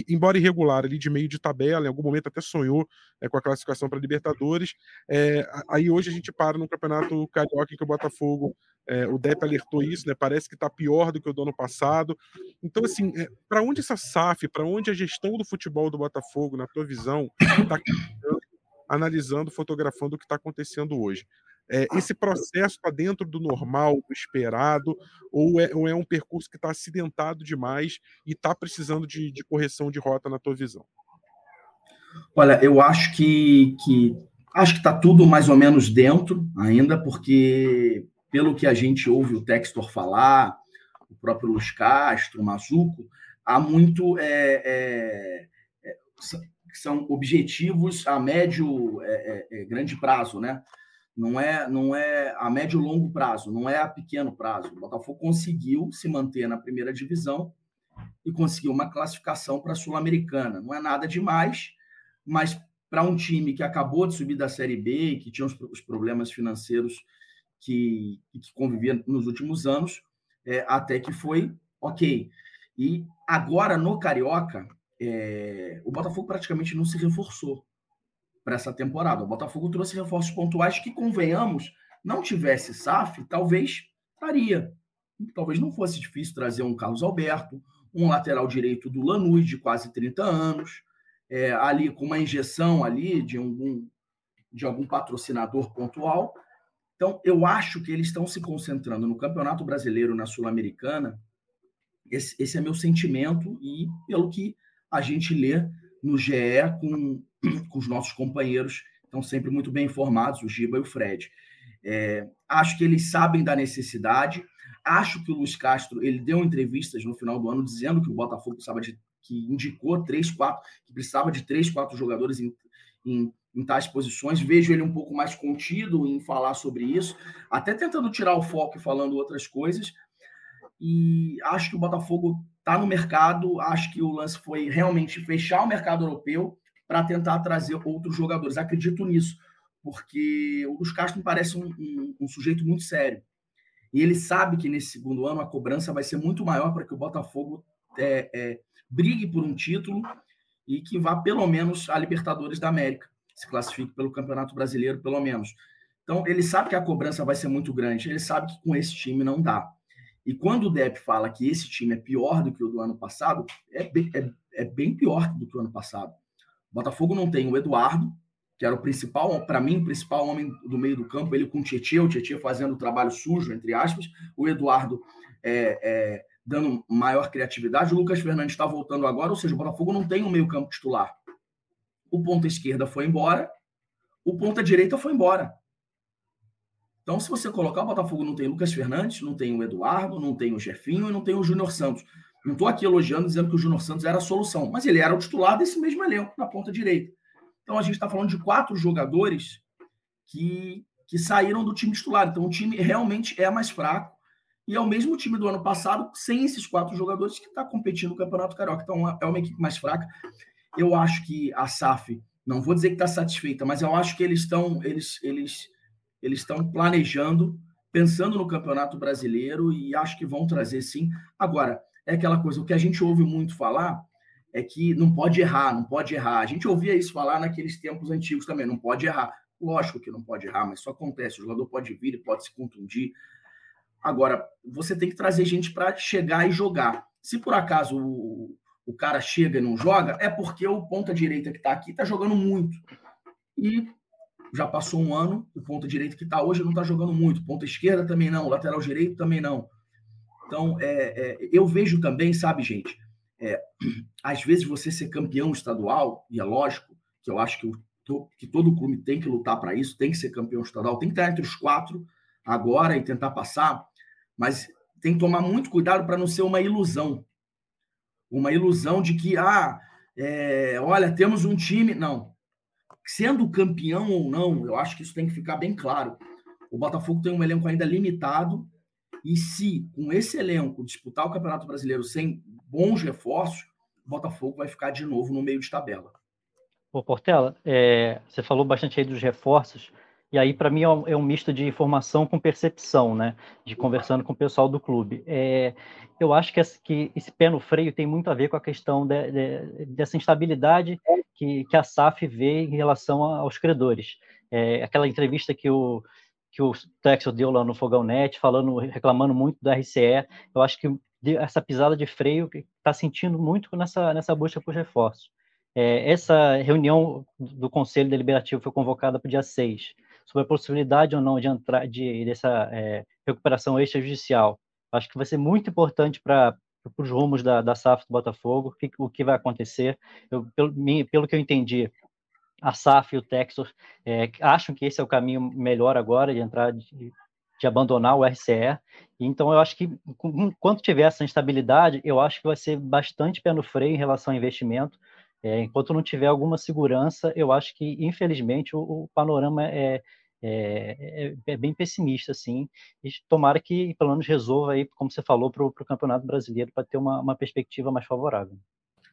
embora irregular, ali de meio de tabela, em algum momento até sonhou é, com a classificação para Libertadores. É, aí hoje a gente para no campeonato carioca em que o Botafogo, é, o Depp alertou isso, né? Parece que está pior do que o do ano passado. Então, assim, é, para onde essa SAF, para onde a gestão do futebol do Botafogo, na tua visão, está analisando, fotografando o que está acontecendo hoje? É, esse processo está dentro do normal, do esperado, ou é, ou é um percurso que está acidentado demais e está precisando de, de correção de rota na tua visão? Olha, eu acho que, que Acho que está tudo mais ou menos dentro ainda, porque pelo que a gente ouve o Textor falar, o próprio Luz Castro, o Mazuco, há muito. É, é, é, são objetivos a médio, é, é, é, grande prazo, né? Não é, não é a médio e longo prazo, não é a pequeno prazo. O Botafogo conseguiu se manter na primeira divisão e conseguiu uma classificação para a Sul-Americana. Não é nada demais, mas para um time que acabou de subir da Série B e que tinha os, os problemas financeiros que, que convivia nos últimos anos, é, até que foi ok. E agora no Carioca, é, o Botafogo praticamente não se reforçou para essa temporada. O Botafogo trouxe reforços pontuais que, convenhamos, não tivesse SAF, talvez estaria. Talvez não fosse difícil trazer um Carlos Alberto, um lateral direito do Lanús, de quase 30 anos, é, ali com uma injeção ali de algum, de algum patrocinador pontual. Então, eu acho que eles estão se concentrando no Campeonato Brasileiro, na Sul-Americana. Esse, esse, é meu sentimento e pelo que a gente lê no GE com, com os nossos companheiros, estão sempre muito bem informados, o Giba e o Fred. É, acho que eles sabem da necessidade. Acho que o Luiz Castro ele deu entrevistas no final do ano dizendo que o Botafogo precisava de que indicou três, quatro, que precisava de três, quatro jogadores em, em em tais posições. Vejo ele um pouco mais contido em falar sobre isso, até tentando tirar o foco e falando outras coisas. E acho que o Botafogo está no mercado. Acho que o lance foi realmente fechar o mercado europeu para tentar trazer outros jogadores. Acredito nisso, porque o Luiz Castro me parece um, um, um sujeito muito sério. E ele sabe que nesse segundo ano a cobrança vai ser muito maior para que o Botafogo é, é, brigue por um título e que vá pelo menos à Libertadores da América se classifique pelo Campeonato Brasileiro, pelo menos. Então, ele sabe que a cobrança vai ser muito grande, ele sabe que com esse time não dá. E quando o Depp fala que esse time é pior do que o do ano passado, é bem, é, é bem pior do que o ano passado. O Botafogo não tem o Eduardo, que era o principal, para mim, o principal homem do meio do campo, ele com o Tietchan, o Tietchan fazendo o trabalho sujo, entre aspas, o Eduardo é, é, dando maior criatividade, o Lucas Fernandes está voltando agora, ou seja, o Botafogo não tem um meio campo titular o ponta esquerda foi embora, o ponta direita foi embora. Então, se você colocar o Botafogo, não tem Lucas Fernandes, não tem o Eduardo, não tem o Jefinho e não tem o Júnior Santos. Não estou aqui elogiando, dizendo que o Júnior Santos era a solução, mas ele era o titular desse mesmo elenco na ponta direita. Então, a gente está falando de quatro jogadores que, que saíram do time titular. Então, o time realmente é mais fraco. E é o mesmo time do ano passado, sem esses quatro jogadores que está competindo no Campeonato Carioca. Então, é uma equipe mais fraca. Eu acho que a SAF, não vou dizer que está satisfeita, mas eu acho que eles estão eles, eles, eles estão planejando, pensando no Campeonato Brasileiro e acho que vão trazer sim. Agora, é aquela coisa, o que a gente ouve muito falar é que não pode errar, não pode errar. A gente ouvia isso falar naqueles tempos antigos também, não pode errar. Lógico que não pode errar, mas isso acontece. O jogador pode vir e pode se contundir. Agora, você tem que trazer gente para chegar e jogar. Se por acaso o, o cara chega e não joga, é porque o ponta direita que está aqui está jogando muito. E já passou um ano, o ponta direita que está hoje não está jogando muito. Ponta esquerda também não, lateral direito também não. Então, é, é, eu vejo também, sabe, gente, é, às vezes você ser campeão estadual, e é lógico que eu acho que, o, que todo clube tem que lutar para isso, tem que ser campeão estadual, tem que estar entre os quatro agora e tentar passar, mas tem que tomar muito cuidado para não ser uma ilusão uma ilusão de que, ah, é, olha, temos um time. Não. Sendo campeão ou não, eu acho que isso tem que ficar bem claro. O Botafogo tem um elenco ainda limitado, e se com esse elenco disputar o Campeonato Brasileiro sem bons reforços, o Botafogo vai ficar de novo no meio de tabela. Pô, Portela, é, você falou bastante aí dos reforços. E aí, para mim, é um, é um, misto de informação com percepção, né? De conversando com o pessoal do clube. É, eu acho que, esse, que esse pé no freio tem muito a ver com a questão de, de, dessa instabilidade que, que, a SAF vê em relação aos credores. É, aquela entrevista que o, que o Texas deu lá no Fogão Net, falando, reclamando muito da RCE, eu acho que essa pisada de freio está sentindo muito nessa, nessa busca por reforços. É, essa reunião do Conselho Deliberativo foi convocada para o dia 6 sobre a possibilidade ou não de entrar de, dessa é, recuperação extrajudicial. Acho que vai ser muito importante para os rumos da, da SAF do Botafogo, que, o que vai acontecer. Eu, pelo, pelo que eu entendi, a SAF e o Texas é, acham que esse é o caminho melhor agora de entrar, de, de abandonar o RCE. Então, eu acho que enquanto tiver essa instabilidade, eu acho que vai ser bastante pé no freio em relação ao investimento. É, enquanto não tiver alguma segurança, eu acho que, infelizmente, o, o panorama é, é, é, é, bem pessimista, assim, e tomara que pelo menos resolva aí, como você falou, para o Campeonato Brasileiro, para ter uma, uma perspectiva mais favorável.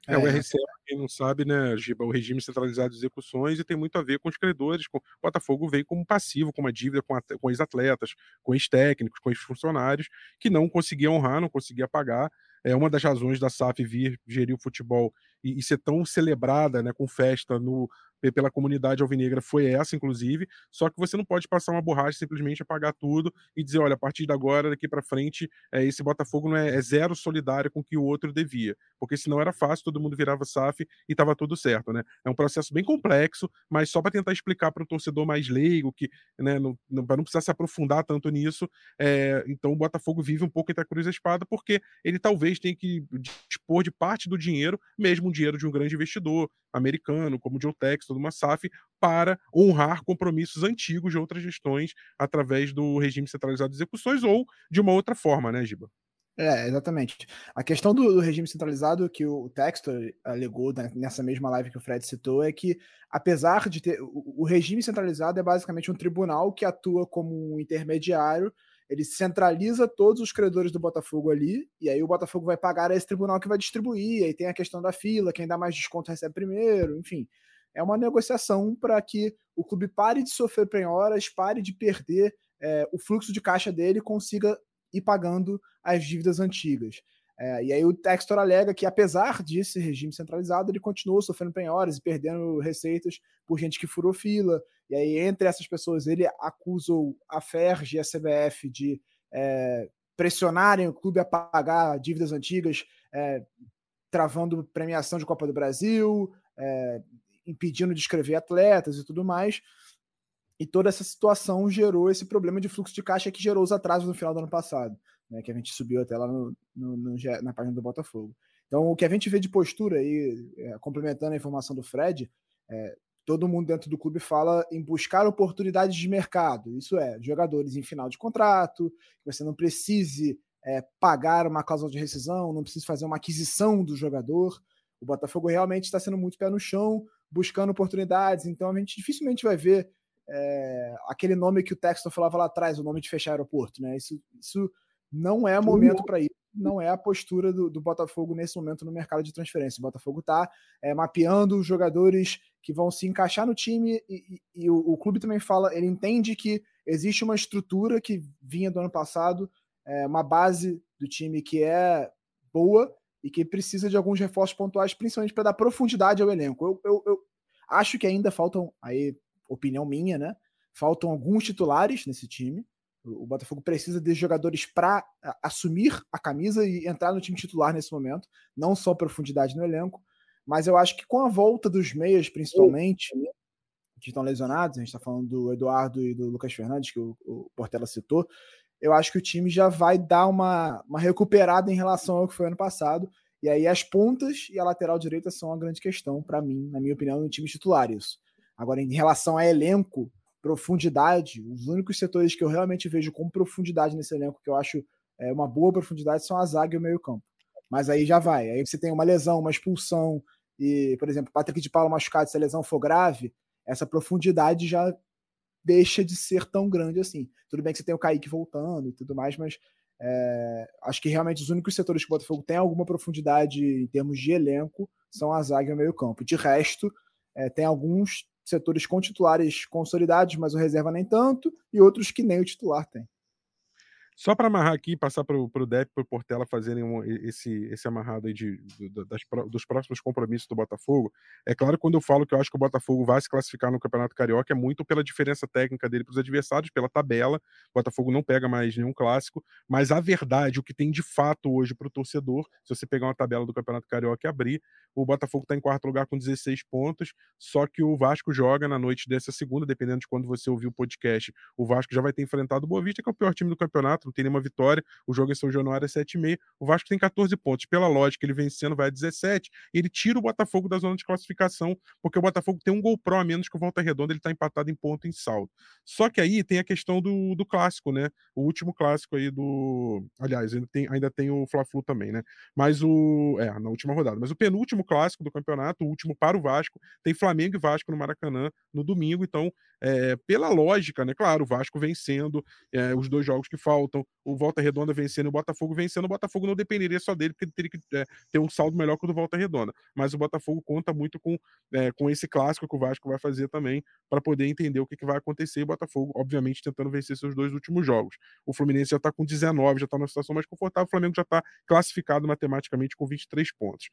É, o RCE, quem não sabe, né, Giba, o regime centralizado de execuções e tem muito a ver com os credores. Com... O Botafogo veio como passivo, com uma dívida com, com ex-atletas, com ex-técnicos, com ex-funcionários, que não conseguia honrar, não conseguia pagar. É uma das razões da SAF vir gerir o futebol e, e ser tão celebrada, né, com festa no, pela comunidade alvinegra foi essa, inclusive. Só que você não pode passar uma borracha simplesmente apagar tudo e dizer, olha, a partir de agora, daqui para frente, é, esse Botafogo não é, é, zero solidário com o que o outro devia. Porque senão era fácil, todo mundo virava SAF e estava tudo certo, né? É um processo bem complexo, mas só para tentar explicar para o torcedor mais leigo, que, né, não, não, para não precisar se aprofundar tanto nisso, é, então o Botafogo vive um pouco entre a cruz e a espada, porque ele talvez tenha que dispor de parte do dinheiro, mesmo um dinheiro de um grande investidor americano, como o Geotex, toda uma SAF, para honrar compromissos antigos de outras gestões através do regime centralizado de execuções ou de uma outra forma, né, Giba? É, exatamente. A questão do, do, regime centralizado que o Textor alegou nessa mesma live que o Fred citou é que, apesar de ter. O, o regime centralizado é basicamente um tribunal que atua como um intermediário ele centraliza todos os credores do Botafogo ali, e aí o Botafogo vai pagar a esse tribunal que vai distribuir, aí tem a questão da fila, quem dá mais desconto recebe primeiro, enfim. É uma negociação para que o clube pare de sofrer penhoras, pare de perder é, o fluxo de caixa dele e consiga ir pagando as dívidas antigas. É, e aí o Textor alega que, apesar desse regime centralizado, ele continuou sofrendo penhoras e perdendo receitas por gente que furou fila. E aí, entre essas pessoas, ele acusou a FERJ e a CBF de é, pressionarem o clube a pagar dívidas antigas, é, travando premiação de Copa do Brasil, é, impedindo de escrever atletas e tudo mais. E toda essa situação gerou esse problema de fluxo de caixa que gerou os atrasos no final do ano passado né, que a gente subiu até lá no, no, no, na página do Botafogo. Então, o que a gente vê de postura aí, é, complementando a informação do Fred, é, todo mundo dentro do clube fala em buscar oportunidades de mercado. Isso é, jogadores em final de contrato, que você não precise é, pagar uma cláusula de rescisão, não precise fazer uma aquisição do jogador. O Botafogo realmente está sendo muito pé no chão, buscando oportunidades, então a gente dificilmente vai ver é, aquele nome que o Texto falava lá atrás, o nome de fechar aeroporto. Né? Isso, isso não é momento para isso, não é a postura do, do, Botafogo nesse momento no mercado de transferência. O Botafogo está é, mapeando os jogadores que vão se encaixar no time e, e, e o, o, clube também fala, ele entende que existe uma estrutura que vinha do ano passado, é, uma base do time que é boa e que precisa de alguns reforços pontuais, principalmente para dar profundidade ao elenco. Eu, eu, eu acho que ainda faltam, aí, opinião minha, né? Faltam alguns titulares nesse time. O Botafogo precisa de jogadores para assumir a camisa e entrar no time titular nesse momento, não só profundidade no elenco, mas eu acho que com a volta dos meias, principalmente, que estão lesionados, a gente está falando do Eduardo e do Lucas Fernandes, que o, o, Portela citou, eu acho que o time já vai dar uma, uma recuperada em relação ao que foi ano passado. E aí as pontas e a lateral direita são a grande questão, para mim, na minha opinião, no time titular. Isso. Agora, em relação a elenco, profundidade, os únicos setores que eu realmente vejo com profundidade nesse elenco, que eu acho é, uma boa profundidade, são a zaga e o meio-campo. Mas aí já vai. Aí você tem uma lesão, uma expulsão, e, por exemplo, Patrick de Paulo machucado, se a lesão for grave, essa profundidade já deixa de ser tão grande assim. Tudo bem que você tem o Kaique voltando e tudo mais, mas é, acho que realmente os únicos setores que o Botafogo tem alguma profundidade em termos de elenco são a zaga e o meio-campo. De resto, é, tem alguns setores com titulares consolidados, mas o reserva nem tanto, e outros que nem o titular tem. Só para amarrar aqui, passar para o Depp e para o Portela fazerem um, esse, esse amarrado aí de, de, das, dos próximos compromissos do Botafogo. É claro, quando eu falo que eu acho que o Botafogo vai se classificar no Campeonato Carioca, é muito pela diferença técnica dele para os adversários, pela tabela. O Botafogo não pega mais nenhum clássico, mas a verdade, o que tem de fato hoje para o torcedor, se você pegar uma tabela do Campeonato Carioca e abrir, o Botafogo está em quarto lugar com 16 pontos, só que o Vasco joga na noite dessa segunda, dependendo de quando você ouvir o podcast, o Vasco já vai ter enfrentado o Boa Vista, que é o pior time do campeonato, não tem nenhuma vitória. O jogo em São Januário é 7,5. O Vasco tem 14 pontos. Pela lógica, ele vencendo vai a 17. E ele tira o Botafogo da zona de classificação, porque o Botafogo tem um gol pró a menos que o Volta Redonda, ele está empatado em ponto em saldo. Só que aí tem a questão do, do clássico, né? O último clássico aí do. Aliás, ainda tem, ainda tem o Fla-Flu também, né? Mas o. É, na última rodada. Mas o penúltimo clássico do campeonato, o último para o Vasco, tem Flamengo e Vasco no Maracanã no domingo. Então, é, pela lógica, né? Claro, o Vasco vencendo é, os dois jogos que faltam, o Volta Redonda vencendo o Botafogo vencendo, o Botafogo não dependeria só dele, porque ele teria que é, ter um saldo melhor que o do Volta Redonda. Mas o Botafogo conta muito com, com esse clássico que o Vasco vai fazer também, para poder entender o que, que vai acontecer. E o Botafogo, obviamente, tentando vencer seus dois últimos jogos. O Fluminense já está com 19, já está numa situação mais confortável, o Flamengo já está classificado matematicamente com 23 pontos.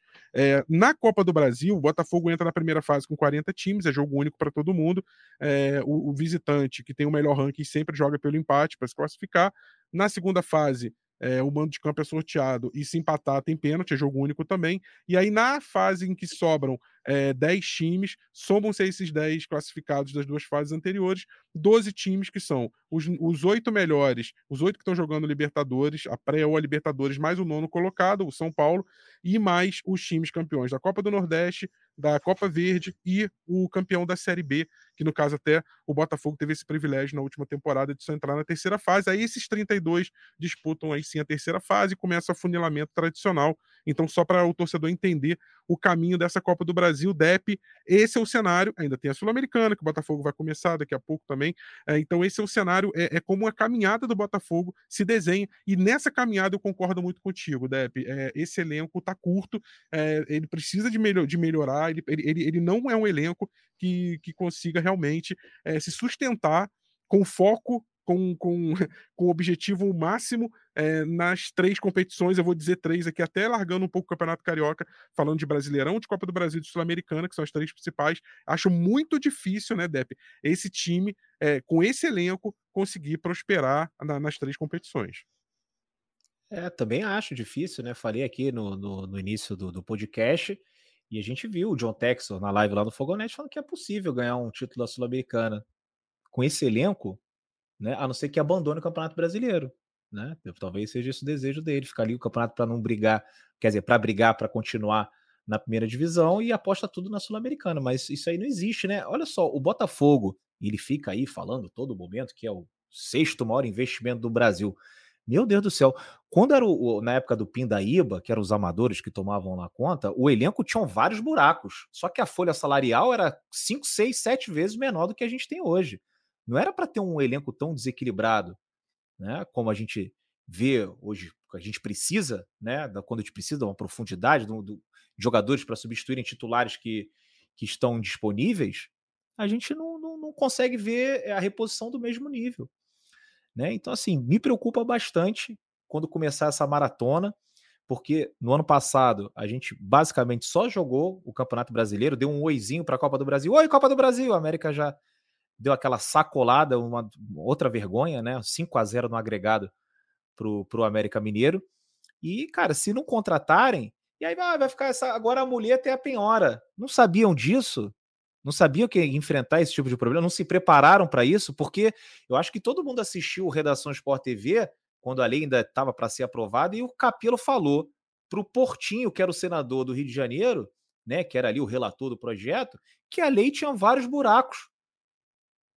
Na Copa do Brasil, o Botafogo entra na primeira fase com 40 times, é jogo único para todo mundo. É, o, o visitante, que tem o melhor ranking, sempre joga pelo empate para se classificar. Na segunda fase, é, o mando de campo é sorteado e se empatar tem pênalti, é jogo único também. E aí, na fase em que sobram é, 10 times, somam-se esses 10 classificados das duas fases anteriores, 12 times que são os, 8 melhores, os 8 que estão jogando Libertadores, a pré ou a Libertadores, mais o nono colocado, o São Paulo, e mais os times campeões da Copa do Nordeste, da Copa Verde e o campeão da Série B, que no caso até o Botafogo teve esse privilégio na última temporada de só entrar na terceira fase. Aí esses 32 disputam aí sim a terceira fase e começa o funilamento tradicional. Então, só para o torcedor entender o caminho dessa Copa do Brasil, DEP, esse é o cenário. Ainda tem a Sul-Americana, que o Botafogo vai começar daqui a pouco também. É, então, esse é o cenário, é, é, como a caminhada do Botafogo se desenha. E nessa caminhada eu concordo muito contigo, DEP. É, esse elenco está curto, é, ele precisa de, melhor, de melhorar, ele, ele, ele não é um elenco que, que consiga realmente é, se sustentar com foco com, com, com o objetivo máximo é, nas três competições. Eu vou dizer três aqui, até largando um pouco o Campeonato Carioca, falando de Brasileirão, de Copa do Brasil e Sul-Americana, que são as três principais. Acho muito difícil, né, Depp, esse time, é, com esse elenco, conseguir prosperar na, nas três competições. É, também acho difícil, né? Falei aqui no, no, no início do, do, podcast e a gente viu o John Texor na live lá no Fogonete falando que é possível ganhar um título da Sul-Americana. Com esse elenco, né? A não ser que abandone o Campeonato Brasileiro, né? Talvez seja esse o desejo dele, ficar ali o campeonato para não brigar, quer dizer, para brigar para continuar na primeira divisão e aposta tudo na Sul-Americana, mas isso aí não existe, né? Olha só, o Botafogo, ele fica aí falando todo momento que é o sexto maior investimento do Brasil. Meu Deus do céu. Quando era o, na época do Pindaíba, que eram os amadores que tomavam lá conta, o elenco tinha vários buracos. Só que a folha salarial era 5, 6, 7 vezes menor do que a gente tem hoje. Não era para ter um elenco tão desequilibrado, né? Como a gente vê hoje, a gente precisa, né? Quando a gente precisa de uma profundidade do, do jogadores para substituírem titulares que, que estão disponíveis, a gente não, não, não, consegue ver a reposição do mesmo nível. Né? Então, assim, me preocupa bastante quando começar essa maratona, porque no ano passado a gente basicamente só jogou o Campeonato Brasileiro, deu um oizinho para a Copa do Brasil. Oi, Copa do Brasil! A América já deu aquela sacolada, uma outra vergonha, né? 5 a 0 no agregado pro, pro América Mineiro. E, cara, se não contratarem, e aí vai, vai ficar essa. Agora a mulher tem a penhora. Não sabiam disso? Não sabiam que enfrentar esse tipo de problema? Não se prepararam para isso? Porque eu acho que todo mundo assistiu o Redação Sport TV quando a lei ainda estava para ser aprovada e o Capelo falou para o Portinho, que era o senador do Rio de Janeiro, né, que era ali o relator do projeto, que a lei tinha vários buracos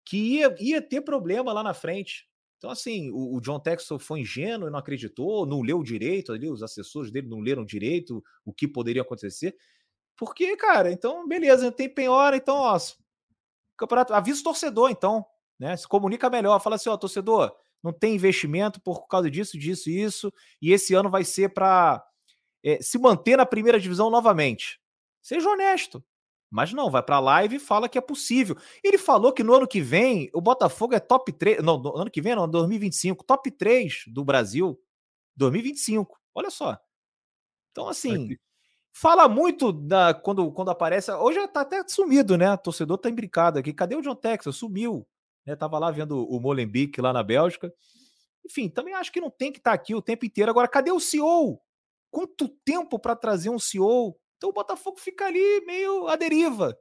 que ia, ia ter problema lá na frente. Então, assim, o, o John Texel foi ingênuo e não acreditou, não leu direito ali, os assessores dele não leram direito o que poderia acontecer. Porque, cara, então, beleza, tem penhora, então, ó, campeonato, avisa o torcedor, então, né? Se comunica melhor, fala assim, ó, torcedor, não tem investimento por causa disso, disso e isso, e esse ano vai ser para é, se manter na primeira divisão novamente. Seja honesto. Mas não, vai para a live e fala que é possível. Ele falou que no ano que vem o Botafogo é top 3. Não, no ano que vem, não, 2025, top 3 do Brasil. 2025. Olha só. Então, assim, fala muito da, quando, quando aparece. Hoje tá até sumido, né? O torcedor tá embricado aqui. Cadê o John Texas? Sumiu. Né? Tava lá vendo o Molenbeek lá na Bélgica. Enfim, também acho que não tem que estar tá aqui o tempo inteiro. Agora, cadê o CEO? Quanto tempo para trazer um CEO? Então o Botafogo fica ali meio à deriva,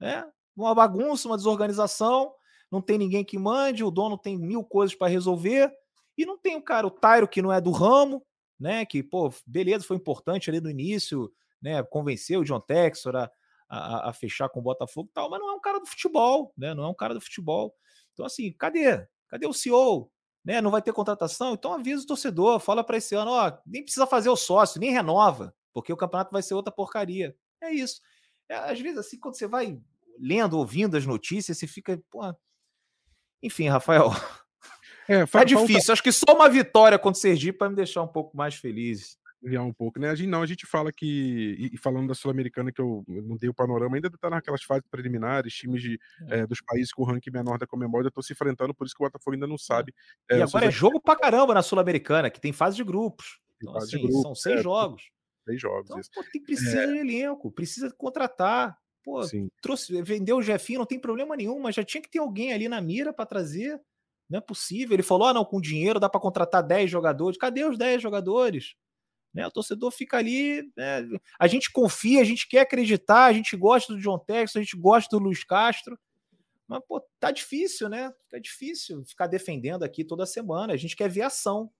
né? Uma bagunça, uma desorganização, não tem ninguém que mande, o dono tem mil coisas para resolver e não tem o cara, o Tairo que não é do ramo, né? Que, pô, beleza, foi importante ali no início, né? Convenceu o John Texor a, a, a, fechar com o Botafogo e tal, mas não é um cara do futebol, né? Não é um cara do futebol. Então, assim, cadê? Cadê o CEO? Né? Não vai ter contratação? Então avisa o torcedor, fala para esse ano, ó, nem precisa fazer o sócio, nem renova porque o campeonato vai ser outra porcaria. É isso. É, às vezes, assim, quando você vai lendo, ouvindo as notícias, você fica, pô, Enfim, Rafael. É, tá difícil. Falta... Acho que só uma vitória contra o Sergipe para me deixar um pouco mais feliz um pouco, né? A gente não, a gente fala que, e, falando da Sul-Americana, que eu não dei o panorama, ainda tá naquelas fases preliminares, times de, é. É, dos países com ranking menor da Comembol ainda estão se enfrentando, por isso que o Botafogo ainda não sabe. É, e agora é jogo pra caramba na Sul-Americana, que tem fase de grupos. Então, assim, de grupos, são seis jogos. Seis jogos, então, pô, tem, precisa de elenco, precisa contratar. Pô, Sim. trouxe, vendeu o Jefinho, não tem problema nenhum, mas já tinha que ter alguém ali na mira para trazer. Não é possível. Ele falou: ah, não, com dinheiro dá para contratar 10 jogadores. Cadê os 10 jogadores? Né? O torcedor fica ali. Né? A gente confia, a gente quer acreditar, a gente gosta do John Texas, a gente gosta do Luiz Castro. Mas, pô, tá difícil, né? Tá difícil ficar defendendo aqui toda semana. A gente quer ver ação.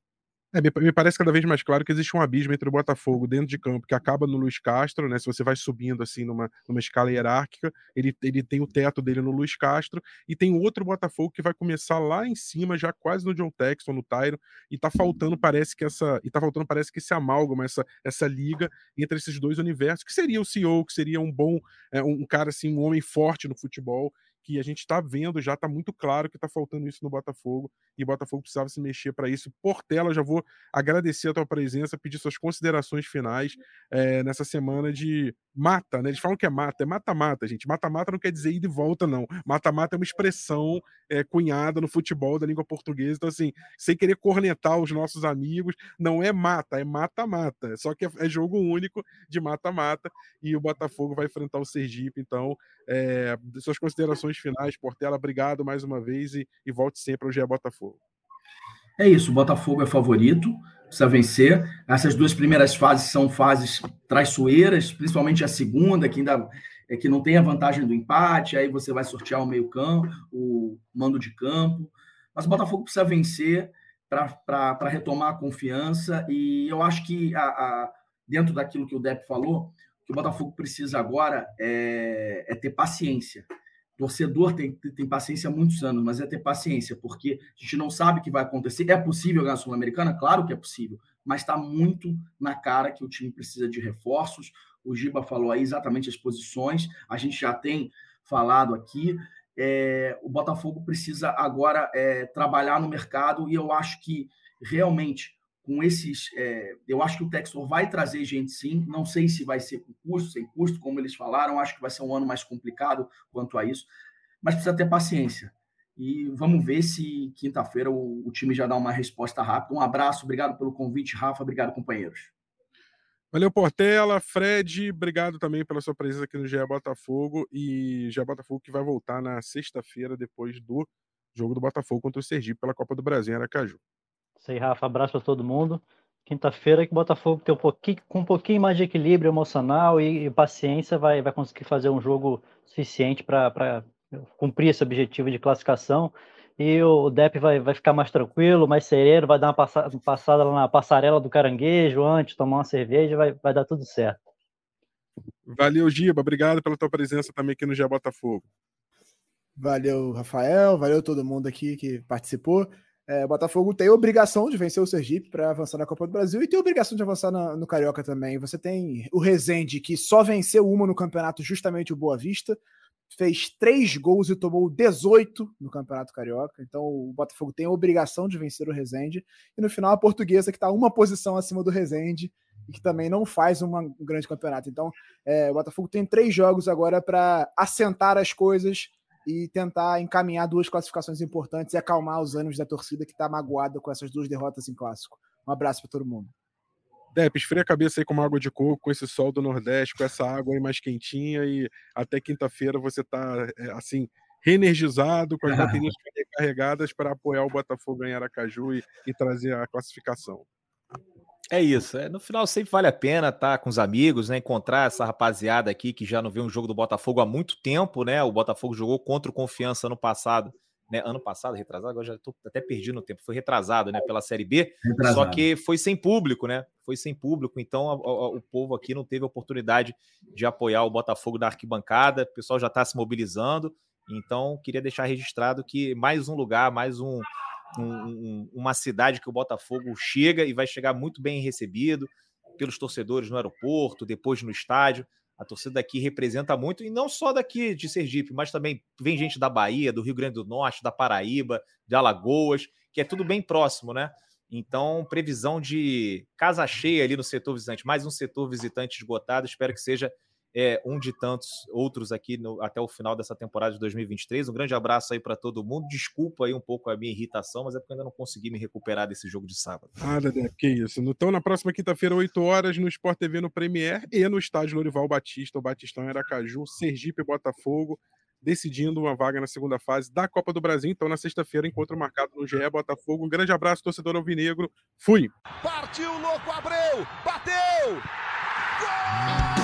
É, me parece cada vez mais claro que existe um abismo entre o Botafogo dentro de campo, que acaba no Luiz Castro, né? Se você vai subindo assim numa, numa escala hierárquica, ele, ele tem o teto dele no Luiz Castro, e tem outro Botafogo que vai começar lá em cima, já quase no John Texton, no Tyron, e tá faltando, parece que essa. E tá faltando, parece que esse amálgama, essa, essa liga entre esses dois universos, que seria o CEO, que seria um bom, é, um cara assim, um homem forte no futebol, que a gente está vendo, já está muito claro que está faltando isso no Botafogo e o Botafogo precisava se mexer para isso. Portela, já vou agradecer a tua presença, pedir suas considerações finais é, nessa semana de mata, né? Eles falam que é mata, é mata-mata, gente. Mata-mata não quer dizer ir de volta, não. Mata-mata é uma expressão é, cunhada no futebol da língua portuguesa. Então, assim, sem querer cornetar os nossos amigos, não é mata, é mata-mata. Só que é, é jogo único de mata-mata e o Botafogo vai enfrentar o Sergipe. Então, é, suas considerações finais, Portela, obrigado mais uma vez e, e volte sempre ao GE Botafogo. É isso, o Botafogo é favorito, precisa vencer. Essas duas primeiras fases são fases traiçoeiras, principalmente a segunda, que ainda é que não tem a vantagem do empate, aí você vai sortear o meio-campo, o mando de campo. Mas o Botafogo precisa vencer para retomar a confiança, e eu acho que a, a, dentro daquilo que o Depp falou, o que o Botafogo precisa agora é, é ter paciência torcedor tem, tem paciência há muitos anos, mas é ter paciência, porque a gente não sabe o que vai acontecer. É possível ganhar a Sul-Americana? Claro que é possível, mas está muito na cara que o time precisa de reforços. O Giba falou aí exatamente as posições, a gente já tem falado aqui. É, o Botafogo precisa agora é, trabalhar no mercado e eu acho que realmente com esses. É, eu acho que o Textor vai trazer gente sim. Não sei se vai ser com custo, sem custo, como eles falaram. Acho que vai ser um ano mais complicado quanto a isso. Mas precisa ter paciência. E vamos ver se quinta-feira o, o, time já dá uma resposta rápida. Um abraço, obrigado pelo convite, Rafa. Obrigado, companheiros. Valeu, Portela. Fred, obrigado também pela sua presença aqui no GE Botafogo. E GE Botafogo que vai voltar na sexta-feira, depois do jogo do Botafogo contra o Sergipe pela Copa do Brasil Aracaju. Isso aí, Rafa. Abraço para todo mundo. Quinta-feira que o Botafogo tem um pouquinho, com um pouquinho mais de equilíbrio emocional e, e paciência vai, vai conseguir fazer um jogo suficiente para cumprir esse objetivo de classificação. E o Dep vai, vai ficar mais tranquilo, mais sereno, vai dar uma passada, passada lá na passarela do caranguejo antes, tomar uma cerveja, vai, vai dar tudo certo. Valeu, Giba. Obrigado pela tua presença também aqui no Gé Botafogo. Valeu, Rafael. Valeu todo mundo aqui que participou. É, o Botafogo tem obrigação de vencer o Sergipe para avançar na Copa do Brasil e tem obrigação de avançar na, no Carioca também. Você tem o Rezende, que só venceu uma no campeonato, justamente o Boa Vista, fez três gols e tomou 18 no Campeonato Carioca. Então o Botafogo tem obrigação de vencer o Rezende. E no final a portuguesa, que está uma posição acima do Rezende e que também não faz uma, um grande campeonato. Então é, o Botafogo tem três jogos agora para assentar as coisas e tentar encaminhar duas classificações importantes e acalmar os ânimos da torcida que está magoada com essas duas derrotas em clássico. Um abraço para todo mundo. Depp, esfria a cabeça aí com uma água de coco, com esse sol do Nordeste, com essa água aí mais quentinha e até quinta-feira você está é, assim reenergizado, com as baterias recarregadas para apoiar o Botafogo em Aracaju e, e trazer a classificação. É isso. É, no final sempre vale a pena estar tá com os amigos, né? Encontrar essa rapaziada aqui que já não vê um jogo do Botafogo há muito tempo, né? O Botafogo jogou contra o Confiança ano passado, né? Ano passado, retrasado, agora já estou até perdido no tempo. Foi retrasado, né? Pela Série B. Retrasado. Só que foi sem público, né? Foi sem público. Então a, a, o povo aqui não teve a oportunidade de apoiar o Botafogo da arquibancada. O pessoal já está se mobilizando. Então queria deixar registrado que mais um lugar, mais um um, uma cidade que o Botafogo chega e vai chegar muito bem recebido pelos torcedores no aeroporto, depois no estádio. A torcida daqui representa muito, e não só daqui de Sergipe, mas também vem gente da Bahia, do Rio Grande do Norte, da Paraíba, de Alagoas, que é tudo bem próximo, né? Então, previsão de casa cheia ali no setor visitante, mais um setor visitante esgotado. Espero que seja é, um de tantos outros aqui no, até o final dessa temporada de 2023. Um grande abraço aí para todo mundo. Desculpa aí um pouco a minha irritação, mas é porque ainda não consegui me recuperar desse jogo de sábado. Nada, né? Que isso. Então, na próxima quinta-feira, 8 horas, no Sport TV no Premier e no estádio Lorival Batista, o Batistão Aracaju, Sergipe e Botafogo, decidindo uma vaga na segunda fase da Copa do Brasil. Então, na sexta-feira, encontro marcado no GE Botafogo. Um grande abraço, torcedor alvinegro. Fui! Partiu, louco, Abreu! Bateu! Gol!